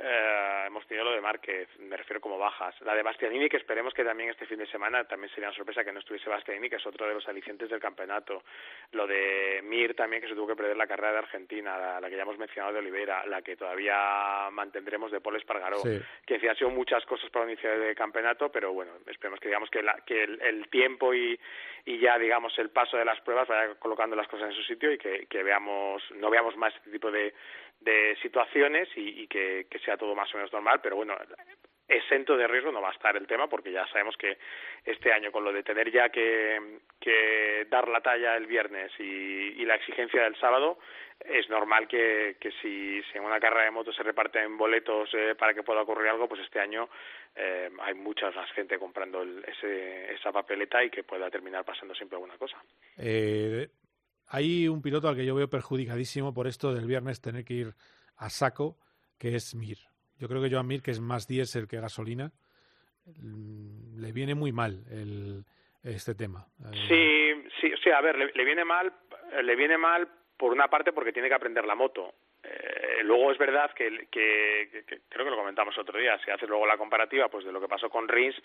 eh, hemos tenido lo de Márquez, me refiero como bajas. La de Bastianini, que esperemos que también este fin de semana también sería una sorpresa que no estuviese Bastianini, que es otro de los alicientes del campeonato. Lo de Mir también, que se tuvo que perder la carrera de Argentina, la, que ya hemos mencionado de Oliveira, la que todavía mantendremos de Paul Espargaró, que decía, han sido muchas cosas para iniciar el campeonato, pero bueno, esperemos que digamos que, la, que el, el, tiempo y, y ya digamos el paso de las pruebas vaya colocando las cosas en su sitio y que, que veamos, no veamos más este tipo de de situaciones y, y que, sea todo más o menos normal, pero bueno, exento de riesgo no va a estar el tema porque ya sabemos que este año con lo de tener ya que, que dar la talla el viernes y, la exigencia del sábado es normal que, que si, si, en una carrera de moto se reparten boletos eh, para que pueda ocurrir algo, pues este año eh, hay mucha más gente comprando el, ese, esa papeleta y que pueda terminar pasando siempre alguna cosa. Eh, hay un piloto al que yo veo perjudicadísimo por esto del viernes tener que ir a saco, que es Mir. Yo creo que Joan Mir, que es más diésel que gasolina, mm, le viene muy mal el, este tema. Sí, sí, sí, a ver, le, le, viene mal, le viene mal por una parte porque tiene que aprender la moto. Eh, luego es verdad que, que, creo que lo comentamos otro día, si haces luego la comparativa pues de lo que pasó con Rins,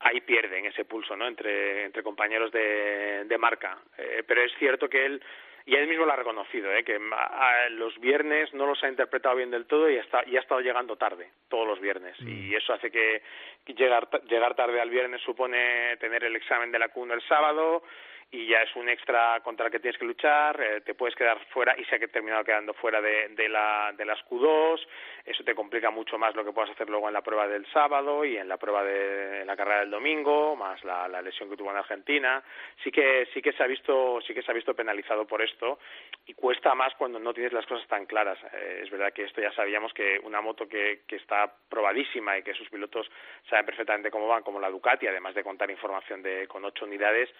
ahí pierden ese pulso no entre entre compañeros de, de marca eh, pero es cierto que él y él mismo lo ha reconocido ¿eh? que a, los viernes no los ha interpretado bien del todo y está y ha estado llegando tarde todos los viernes mm. y eso hace que llegar llegar tarde al viernes supone tener el examen de la CUN el sábado y ya es un extra contra el que tienes que luchar, eh, te puedes quedar fuera y se ha terminado quedando fuera de, de, la, de las Q2, eso te complica mucho más lo que puedas hacer luego en la prueba del sábado y en la prueba de en la carrera del domingo, más la, la, lesión que tuvo en Argentina, sí que sí que se ha visto sí que se ha visto penalizado por esto y cuesta más cuando no tienes las cosas tan claras. Eh, es verdad que esto ya sabíamos que una moto que, que está probadísima y que sus pilotos saben perfectamente cómo van, como la Ducati, además de contar información de con ocho unidades,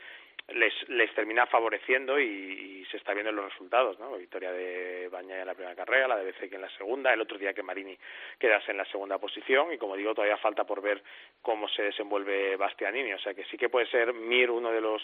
les, les termina favoreciendo y, y, se está viendo en los resultados, ¿no? La victoria de Bañaya en la primera carrera, la de BCK en la segunda, el otro día que Marini quedase en la segunda posición y como digo todavía falta por ver cómo se desenvuelve Bastianini, o sea que sí que puede ser Mir uno de los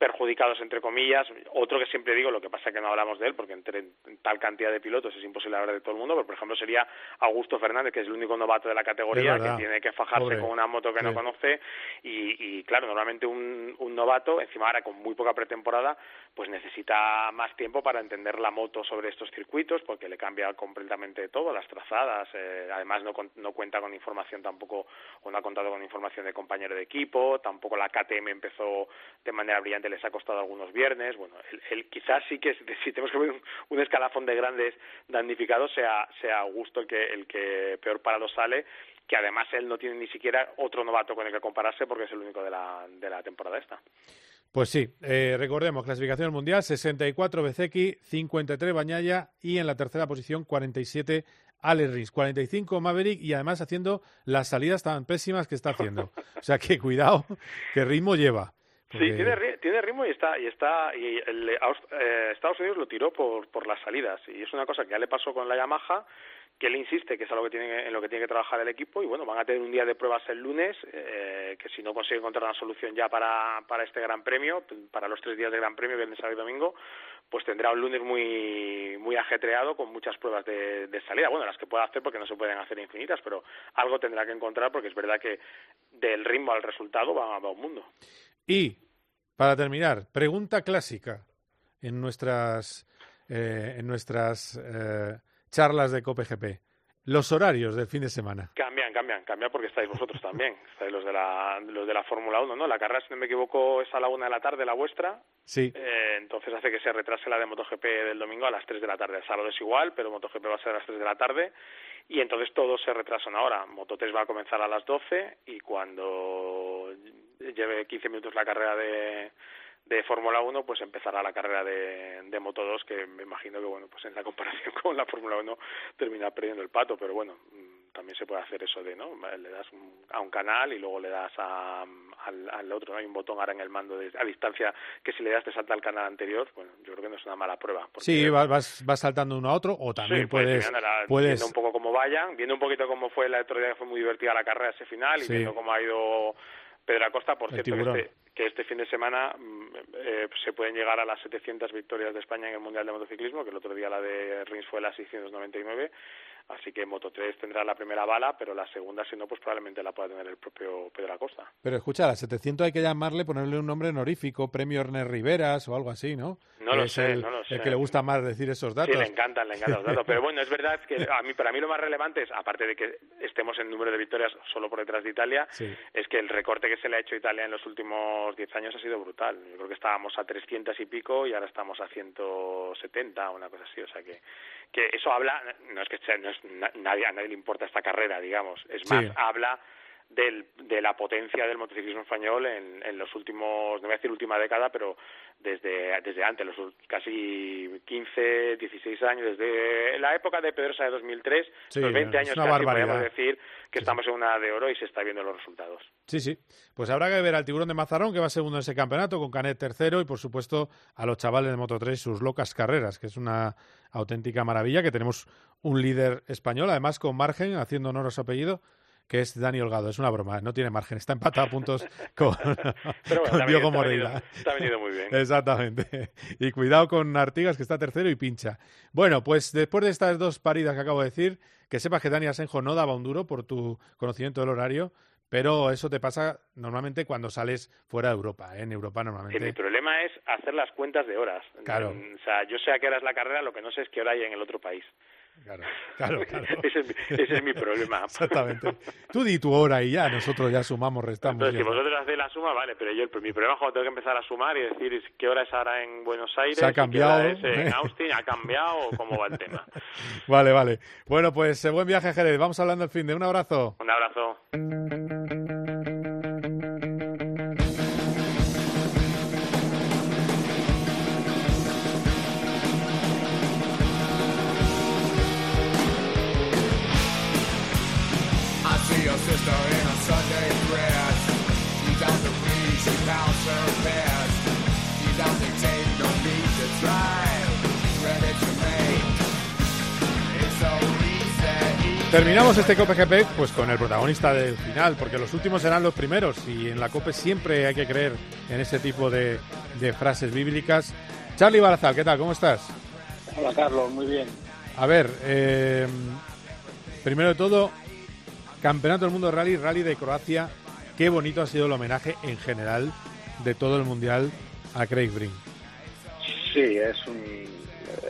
perjudicados entre comillas. Otro que siempre digo, lo que pasa es que no hablamos de él, porque entre tal cantidad de pilotos es imposible hablar de todo el mundo, pero por ejemplo sería Augusto Fernández, que es el único novato de la categoría, que tiene que fajarse Pobre. con una moto que sí. no conoce, y, y, claro, normalmente un, un novato, encima ahora con muy poca pretemporada, pues necesita más tiempo para entender la moto sobre estos circuitos, porque le cambia completamente todo, las trazadas, eh, además no, no cuenta con información tampoco, o no ha contado con información de compañero de equipo, tampoco la KTM empezó de manera brillante les ha costado algunos viernes. Bueno, el, el quizás sí que si tenemos que ver un, un, escalafón de grandes damnificados sea sea Augusto el que el que peor parado sale que además él no tiene ni siquiera otro novato con el que compararse porque es el único de la, de la temporada esta. Pues sí, eh, recordemos, clasificación mundial, 64 Bezeki, 53 Bañaya y en la tercera posición 47 Alex Rins, 45 Maverick y además haciendo las salidas tan pésimas que está haciendo. O sea que cuidado, qué ritmo lleva. Porque... Sí, tiene, tiene ritmo y está y está y el, eh, Estados Unidos lo tiró por por las salidas. Y es una cosa que ya le pasó con la Yamaha que él insiste que es algo que tiene, en lo que tiene que trabajar el equipo. Y bueno, van a tener un día de pruebas el lunes, eh, que si no consigue encontrar una solución ya para, para este Gran Premio, para los tres días de Gran Premio, viernes, sábado y domingo, pues tendrá un lunes muy muy ajetreado con muchas pruebas de, de salida, bueno, las que pueda hacer porque no se pueden hacer infinitas, pero algo tendrá que encontrar porque es verdad que del ritmo al resultado va, va un mundo. Y, para terminar, pregunta clásica en nuestras, eh, en nuestras eh, charlas de COPGP. Los horarios del fin de semana. Cambian, cambian, cambian porque estáis vosotros también, estáis los de la, los de la Fórmula 1, ¿no? La carrera, si no me equivoco, es a la una de la tarde la vuestra. Sí. Eh, entonces hace que se retrase la de MotoGP del domingo a las 3 de la tarde. El sábado es igual, pero MotoGP va a ser a las 3 de la tarde. Y entonces todos se retrasan ahora. Moto3 va a comenzar a las 12 y cuando lleve 15 minutos la carrera de de Fórmula 1, pues empezará la carrera de, de Moto 2, que me imagino que, bueno, pues en la comparación con la Fórmula 1 termina perdiendo el pato, pero bueno, mm, también se puede hacer eso de, ¿no? Le das a un canal y luego le das a, al, otro, ¿no? Hay un botón ahora en el mando de, a distancia que si le das te salta al canal anterior, bueno, yo creo que no es una mala prueba. sí, vas, vas saltando uno a otro o también puedes, puedes... Viendo un poco cómo vayan, viendo un poquito cómo fue la día que fue muy divertida la carrera ese final y viendo cómo ha ido Pedro Acosta, por cierto, este, que este, fin de semana mm, eh, se pueden llegar a las 700 victorias de España en el Mundial de Motociclismo, que el otro día la de Rins fue la 699, Así que Moto 3 tendrá la primera bala, pero la segunda, si no, pues probablemente la pueda tener el propio Pedro Acosta. Pero escucha, a la 700 hay que llamarle, ponerle un nombre honorífico, premio Ernest Riveras o algo así, ¿no? No lo sé, no lo sé. El que le gusta más decir esos datos. Sí, le encantan, le encantan los datos. Pero bueno, es verdad que a mí, para mí lo más relevante es, aparte de que estemos en número de victorias solo por detrás de Italia, es que el recorte que se le ha hecho a Italia en los últimos 10 años ha sido brutal. Yo creo que estábamos a 300 y pico y ahora estamos a 170, una cosa así. O sea que que eso habla, no es que no es, nadie, a nadie le importa esta carrera, digamos, es más, habla del, de la potencia del motociclismo español en, en, los últimos, no voy a decir última década, pero desde, desde antes, los casi 15, 16 años, desde la época de Pedrosa de 2003, los 20 años casi podemos decir que estamos en una de oro y se está viendo los resultados. Sí, sí. Pues habrá que ver al tiburón de Mazarón, que va segundo en ese campeonato, con Canet tercero, y por supuesto a los chavales de Moto 3 sus locas carreras, que es una auténtica maravilla, que tenemos un líder español, además con margen, haciendo honor a su apellido, que es Dani Holgado. Es una broma, no tiene margen. Está empatado a puntos con, Diego Moreira. Está venido muy bien. Exactamente. Y cuidado con Artigas, que está tercero y pincha. Bueno, pues después de estas dos paridas que acabo de decir, que sepas que Dani Asenjo no daba un duro por tu conocimiento del horario, pero eso te pasa normalmente cuando sales fuera de Europa. ¿eh? En Europa normalmente. mi problema es hacer las cuentas de horas. Claro. O sea, yo sé a qué hora es la carrera, lo que no sé es qué hora hay en el otro país. Claro, claro, claro. ese, es, mi problema. Exactamente. Tú di tu hora y ya, nosotros ya sumamos, restamos. Entonces, si vosotros hacéis la suma, vale, pero yo mi problema es cuando tengo que empezar a sumar y decir qué hora es ahora en Buenos Aires, ¿Se ha cambiado? Qué hora es en Austin, ha cambiado o cómo va el tema. Vale, vale. Bueno, pues eh, buen viaje, Jerez. Vamos hablando el fin de. Un abrazo. Un abrazo. Terminamos este Cope GP pues con el protagonista del final, porque los últimos serán los primeros y en la Cope siempre hay que creer en ese tipo de, frases bíblicas. Charlie Barazal, ¿qué tal? ¿Cómo estás? Hola Carlos, muy bien. A ver, eh, primero de todo, Campeonato del Mundo de Rally, Rally de Croacia. Qué bonito ha sido el homenaje en general de todo el Mundial a Craig Brink. Sí, es un...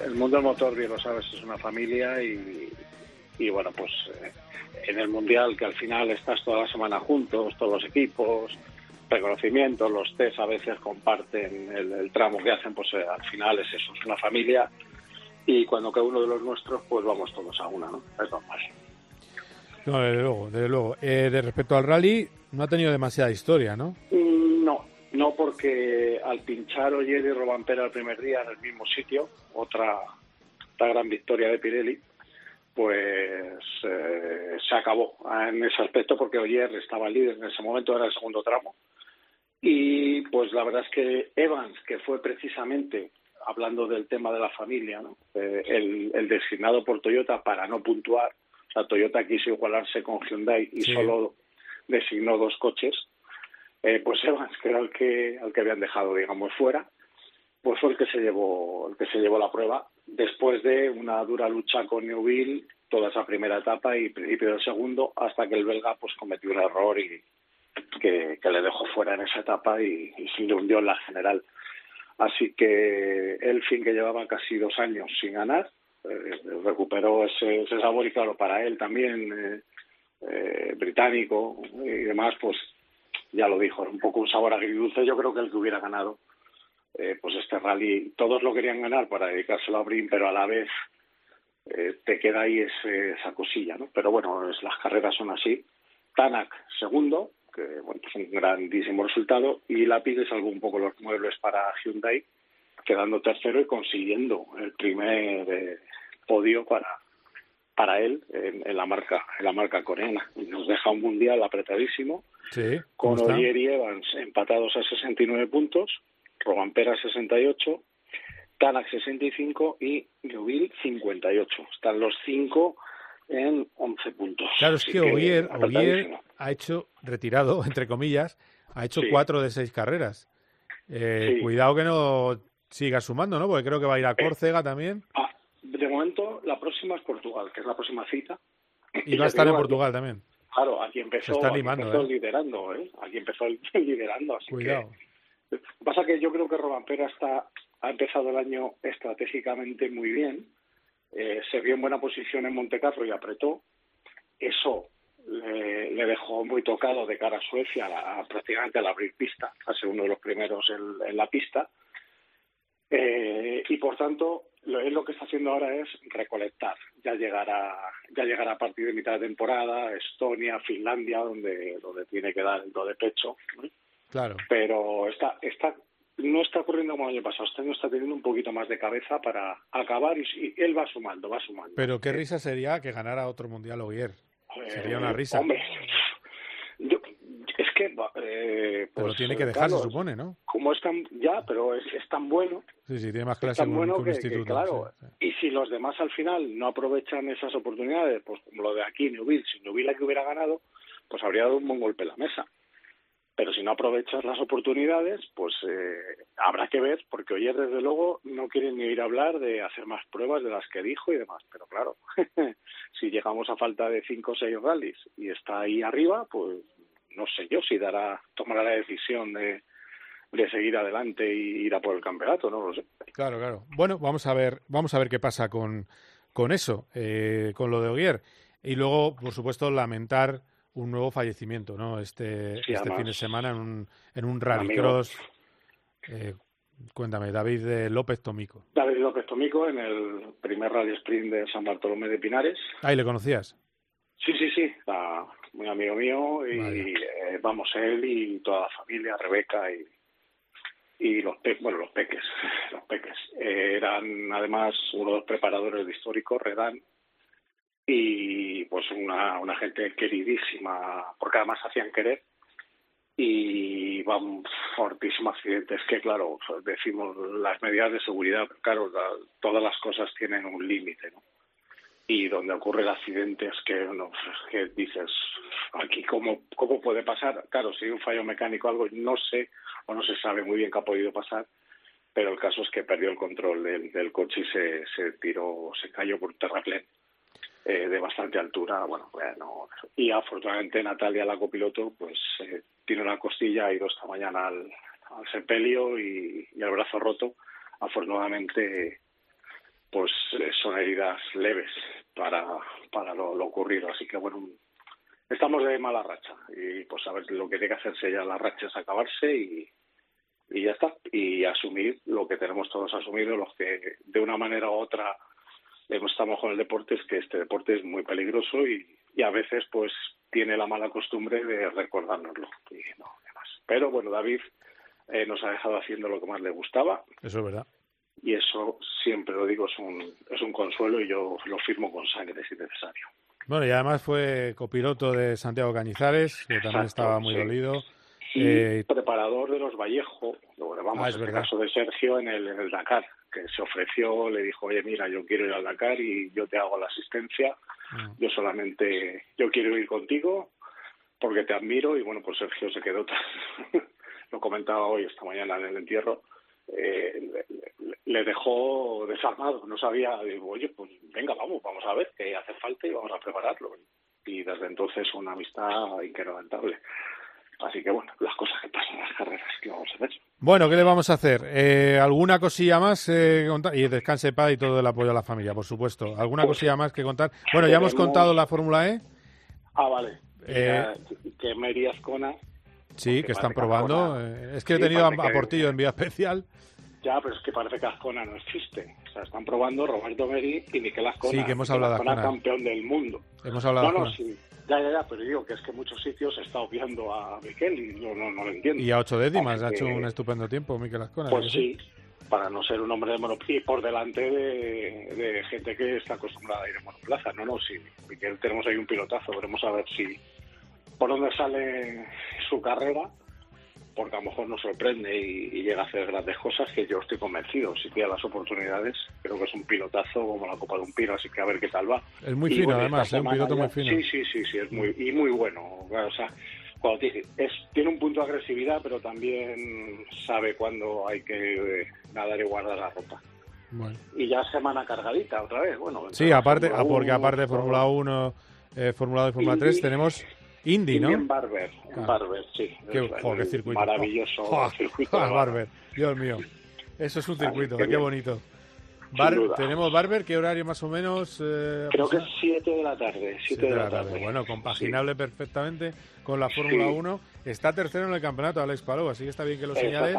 El mundo del motor, bien lo sabes, es una familia y, y bueno, pues eh, en el Mundial que al final estás toda la semana juntos, todos los equipos, reconocimientos, los test a veces comparten el, tramo que hacen, pues eh, al final es eso, es una familia y cuando cae uno de los nuestros, pues vamos todos a una, ¿no? Es normal. No, desde luego, desde luego. Eh, de respecto al rally, no ha tenido demasiada historia, ¿no? Mm, no, no porque al pinchar Oyer y Robampera el primer día en el mismo sitio, otra, otra gran victoria de Pirelli, pues eh, se acabó en ese aspecto porque Oyer estaba líder en ese momento, era el segundo tramo. Y pues la verdad es que Evans, que fue precisamente, hablando del tema de la familia, eh, el, designado por Toyota para no puntuar, o sea, Toyota quiso igualarse con Hyundai y solo designó dos coches, eh, pues Evans, que era el que, el que habían dejado, digamos, fuera, pues fue el que se llevó, el que se llevó la prueba después de una dura lucha con Neuville toda esa primera etapa y principio del segundo hasta que el belga pues cometió un error y que, le dejó fuera en esa etapa y, se le hundió en la general. Así que el fin que llevaba casi dos años sin ganar, eh, recuperó ese, ese, sabor y claro, para él también, eh, eh, británico y demás, pues ya lo dijo, un poco un sabor agridulce. Yo creo que el que hubiera ganado eh, pues este rally, todos lo querían ganar para dedicárselo a Brin, pero a la vez eh, te queda ahí ese, esa cosilla, ¿no? Pero bueno, es, las carreras son así. Tanak, segundo, que bueno, es un grandísimo resultado, y Lapide salvó un poco los muebles para Hyundai, quedando tercero y consiguiendo el primer eh, podio para para él en, en, la marca en la marca coreana y nos deja un mundial apretadísimo sí, con Ogier y Evans empatados a 69 puntos Robampera 68 Tanak 65 y Neuville 58 están los cinco en 11 puntos claro es que, que Ogier, Ogier ha hecho retirado entre comillas ha hecho sí. cuatro de seis carreras eh, sí. cuidado que no siga sumando, ¿no? Porque creo que va a ir a Córcega eh, también. Ah, de momento, la próxima es Portugal, que es la próxima cita. Y, y va a estar en Portugal aquí, también. Claro, aquí empezó, Se está animando, aquí empezó ¿eh? liderando, ¿eh? Aquí empezó liderando, así Cuidado. que... Pasa que yo creo que Robampera está, ha empezado el año estratégicamente muy bien. Eh, se vio en buena posición en Montecarlo y apretó. Eso le, dejó muy tocado de cara a Suecia a, prácticamente al abrir pista, a ser uno de los primeros en, la pista eh, y por tanto, lo, él lo que está haciendo ahora es recolectar. Ya llegará, ya llegará a partir de mitad de temporada, Estonia, Finlandia, donde, donde tiene que dar el do de pecho. Claro. Pero está, está, no está ocurriendo como el año pasado. Este año está teniendo un poquito más de cabeza para acabar y, y él va sumando, va sumando. Pero qué risa sería que ganara otro mundial Ogier. Eh, sería una risa. Hombre, yo, es que eh, pues, pero tiene que dejar, se supone, ¿no? Como es tan, ya, pero es, es tan bueno. Sí, sí, tiene más clase tan bueno un, que, instituto. que claro. Sí, sí. Y si los demás al final no aprovechan esas oportunidades, pues como lo de aquí, Newville, si Newville que hubiera ganado, pues habría dado un buen golpe en la mesa. Pero si no aprovechas las oportunidades, pues eh, habrá que ver, porque hoy desde luego no quieren ni a hablar de hacer más pruebas de las que dijo y demás. Pero claro, si llegamos a falta de cinco o seis rallies y está ahí arriba, pues no sé yo si dará tomará la decisión de, de seguir adelante y ir a por el campeonato, no lo sé. Claro, claro. Bueno, vamos a ver, vamos a ver qué pasa con, con eso, eh, con lo de Ogier. Y luego, por supuesto, lamentar un nuevo fallecimiento, ¿no? Este, sí, este fin de semana en un, en un rallycross. Eh, cuéntame, David de López Tomico. David López Tomico en el primer rally sprint de San Bartolomé de Pinares. Ahí le conocías. Sí, sí, sí, ah, muy amigo mío y vale. eh, vamos él y toda la familia, Rebeca y, y los pe bueno los peques, los peques eh, eran además uno de los preparadores de histórico, Redán y una, una gente queridísima porque además hacían querer y van fortísimos accidentes. Que claro decimos las medidas de seguridad claro la, todas las cosas tienen un límite no y donde ocurre el accidente es que, no, que dices, aquí cómo, cómo puede pasar. Claro, si hay un fallo mecánico o algo, no sé o no se sabe muy bien qué ha podido pasar, pero el caso es que perdió el control del, del coche y se, se tiró, se cayó por terraplén eh, de bastante altura. Bueno, bueno, y afortunadamente Natalia, la copiloto, pues eh, tiene una costilla, ha ido esta mañana al, al sepelio y, y el brazo roto. Afortunadamente pues eh, son heridas leves para, para lo, lo, ocurrido. Así que bueno, estamos de mala racha y pues a ver lo que tiene que hacerse ya la racha es acabarse y, y ya está. Y asumir lo que tenemos todos asumido, los que de una manera u otra estamos con el deporte, es que este deporte es muy peligroso y, y a veces pues tiene la mala costumbre de recordárnoslo. Y no, demás. Pero bueno, David eh, nos ha dejado haciendo lo que más le gustaba. Eso es verdad y eso siempre lo digo es un es un consuelo y yo lo firmo con sangre si necesario. Bueno, y además fue copiloto de Santiago Cañizares, que también Exacto, estaba muy sí. dolido. Y eh, preparador de los Vallejo, vamos, ah, es en el verdad. caso de Sergio en el, en el Dakar, que se ofreció, le dijo, oye, mira, yo quiero ir al Dakar y yo te hago la asistencia, mm. yo solamente, yo quiero ir contigo porque te admiro y bueno, pues Sergio se quedó, lo comentaba hoy, esta mañana en el entierro, eh, le, le, dejó desarmado, no sabía, digo, oye, pues venga, vamos, vamos a ver qué hace falta y vamos a prepararlo. Y desde entonces una amistad inquebrantable. Así que bueno, las cosas que pasan en las carreras, ¿qué vamos a hacer? Bueno, ¿qué le vamos a hacer? Eh, ¿Alguna cosilla más eh? Y descanse paz y todo el apoyo a la familia, por supuesto. ¿Alguna Pues, cosilla más que contar? Bueno, ya hemos contado la Fórmula E. Ah, vale. Eh, que, que Mary Ascona, Sí, que están que probando. Ascona- eh, es que he tenido a, a que- Portillo en vía especial. ya, pero es que parece que Ascona no existe. O sea, están probando Roberto Meri y Miquel Ascona. Sí, que hemos hablado de Ascona, campeón del mundo. Hemos hablado no, de no, Ascona. sí. Ya, ya, ya, pero digo que es que en muchos sitios se está obviando a Miquel y yo no, no lo entiendo. Y a ocho décimas, Así ha hecho un estupendo tiempo Miquel Ascona. Pues ¿que sí, para no ser un hombre de monoplaza y por delante de, de gente que está acostumbrada a ir en monoplaza. No, no, sí, Miquel tenemos ahí un pilotazo, veremos a ver si por dónde sale su carrera, porque a lo mejor nos sorprende y, y llega a hacer grandes cosas que yo estoy convencido. Si tiene las oportunidades, creo que es un pilotazo como la Copa de un Pino, así que a ver qué tal va. Es muy Y fino, bueno, además, esta ¿eh? un piloto muy fino. Sí, sí, sí, sí, es muy, y muy bueno. O sea, cuando te es, tiene un punto de agresividad, pero también sabe cuándo hay que eh, nadar y guardar la ropa. Bueno. Y ya semana cargadita otra vez, bueno. Sí, aparte, ah, porque 1, aparte de Fórmula 1, eh, Fórmula 2 y Fórmula 3, Indy. tenemos Indy, ¿no? en Barber, en Ah. Barber, sí. Qué, jo, qué circuito. Maravilloso Jo, circuito. jo, Barber, Dios mío. Eso es un circuito, que qué bonito. Bar- tenemos Barber, ¿qué horario más o menos? eh, Creo que es aproxima- 7 de la tarde, 7 Siete de la tarde. Bueno, compaginable perfectamente con la Fórmula Sí. 1. Está tercero en el campeonato Alex Palou, así que está bien que lo señales.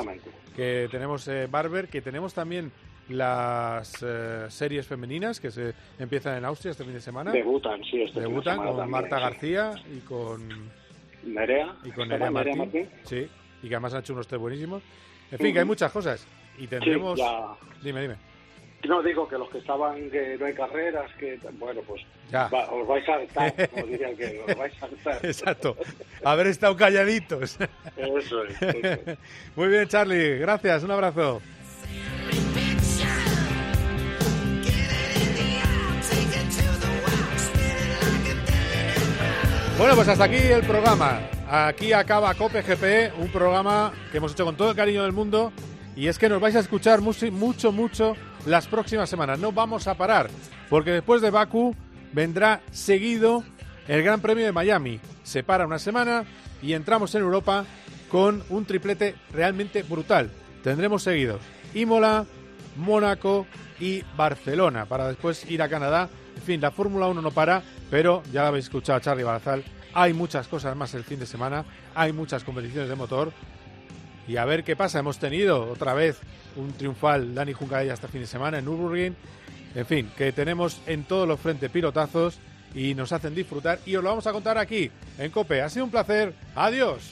Que tenemos eh, Barber, que tenemos también las eh, series femeninas que se empiezan en Austria este fin de semana. Debutan, sí, este fin de Debutan semana con también, Marta sí. García y con Nerea. y con ¿Está Nerea Nerea Martín. Sí, y que además han hecho unos test buenísimos. En fin, que hay muchas cosas. Y tendremos. ya. Dime, dime. No digo que los que estaban, que no hay carreras, que bueno, pues Ya. va- os vais a hartar, como diría que os vais a hartar. Exacto. Haber estado calladitos. Eso es, eso es. Muy bien, Charlie. Gracias. Un abrazo. Bueno, pues hasta aquí el programa. Aquí acaba Cope GP, un programa que hemos hecho con todo el cariño del mundo. Y es que nos vais a escuchar mucho, mucho, mucho las próximas semanas. No vamos a parar, porque después de Baku vendrá seguido el Gran Premio de Miami. Se para una semana y entramos en Europa con un triplete realmente brutal. Tendremos seguidos Imola, Mónaco y Barcelona para después ir a Canadá. En fin, la Fórmula 1 no para, pero ya lo habéis escuchado a Charlie Barazal. Hay muchas cosas más el fin de semana, hay muchas competiciones de motor. Y a ver qué pasa. Hemos tenido otra vez un triunfal Dani Juncadella este fin de semana en Nürburgring. En fin, que tenemos en todos los frentes pilotazos y nos hacen disfrutar. Y os lo vamos a contar aquí en Cope. Ha sido un placer. Adiós.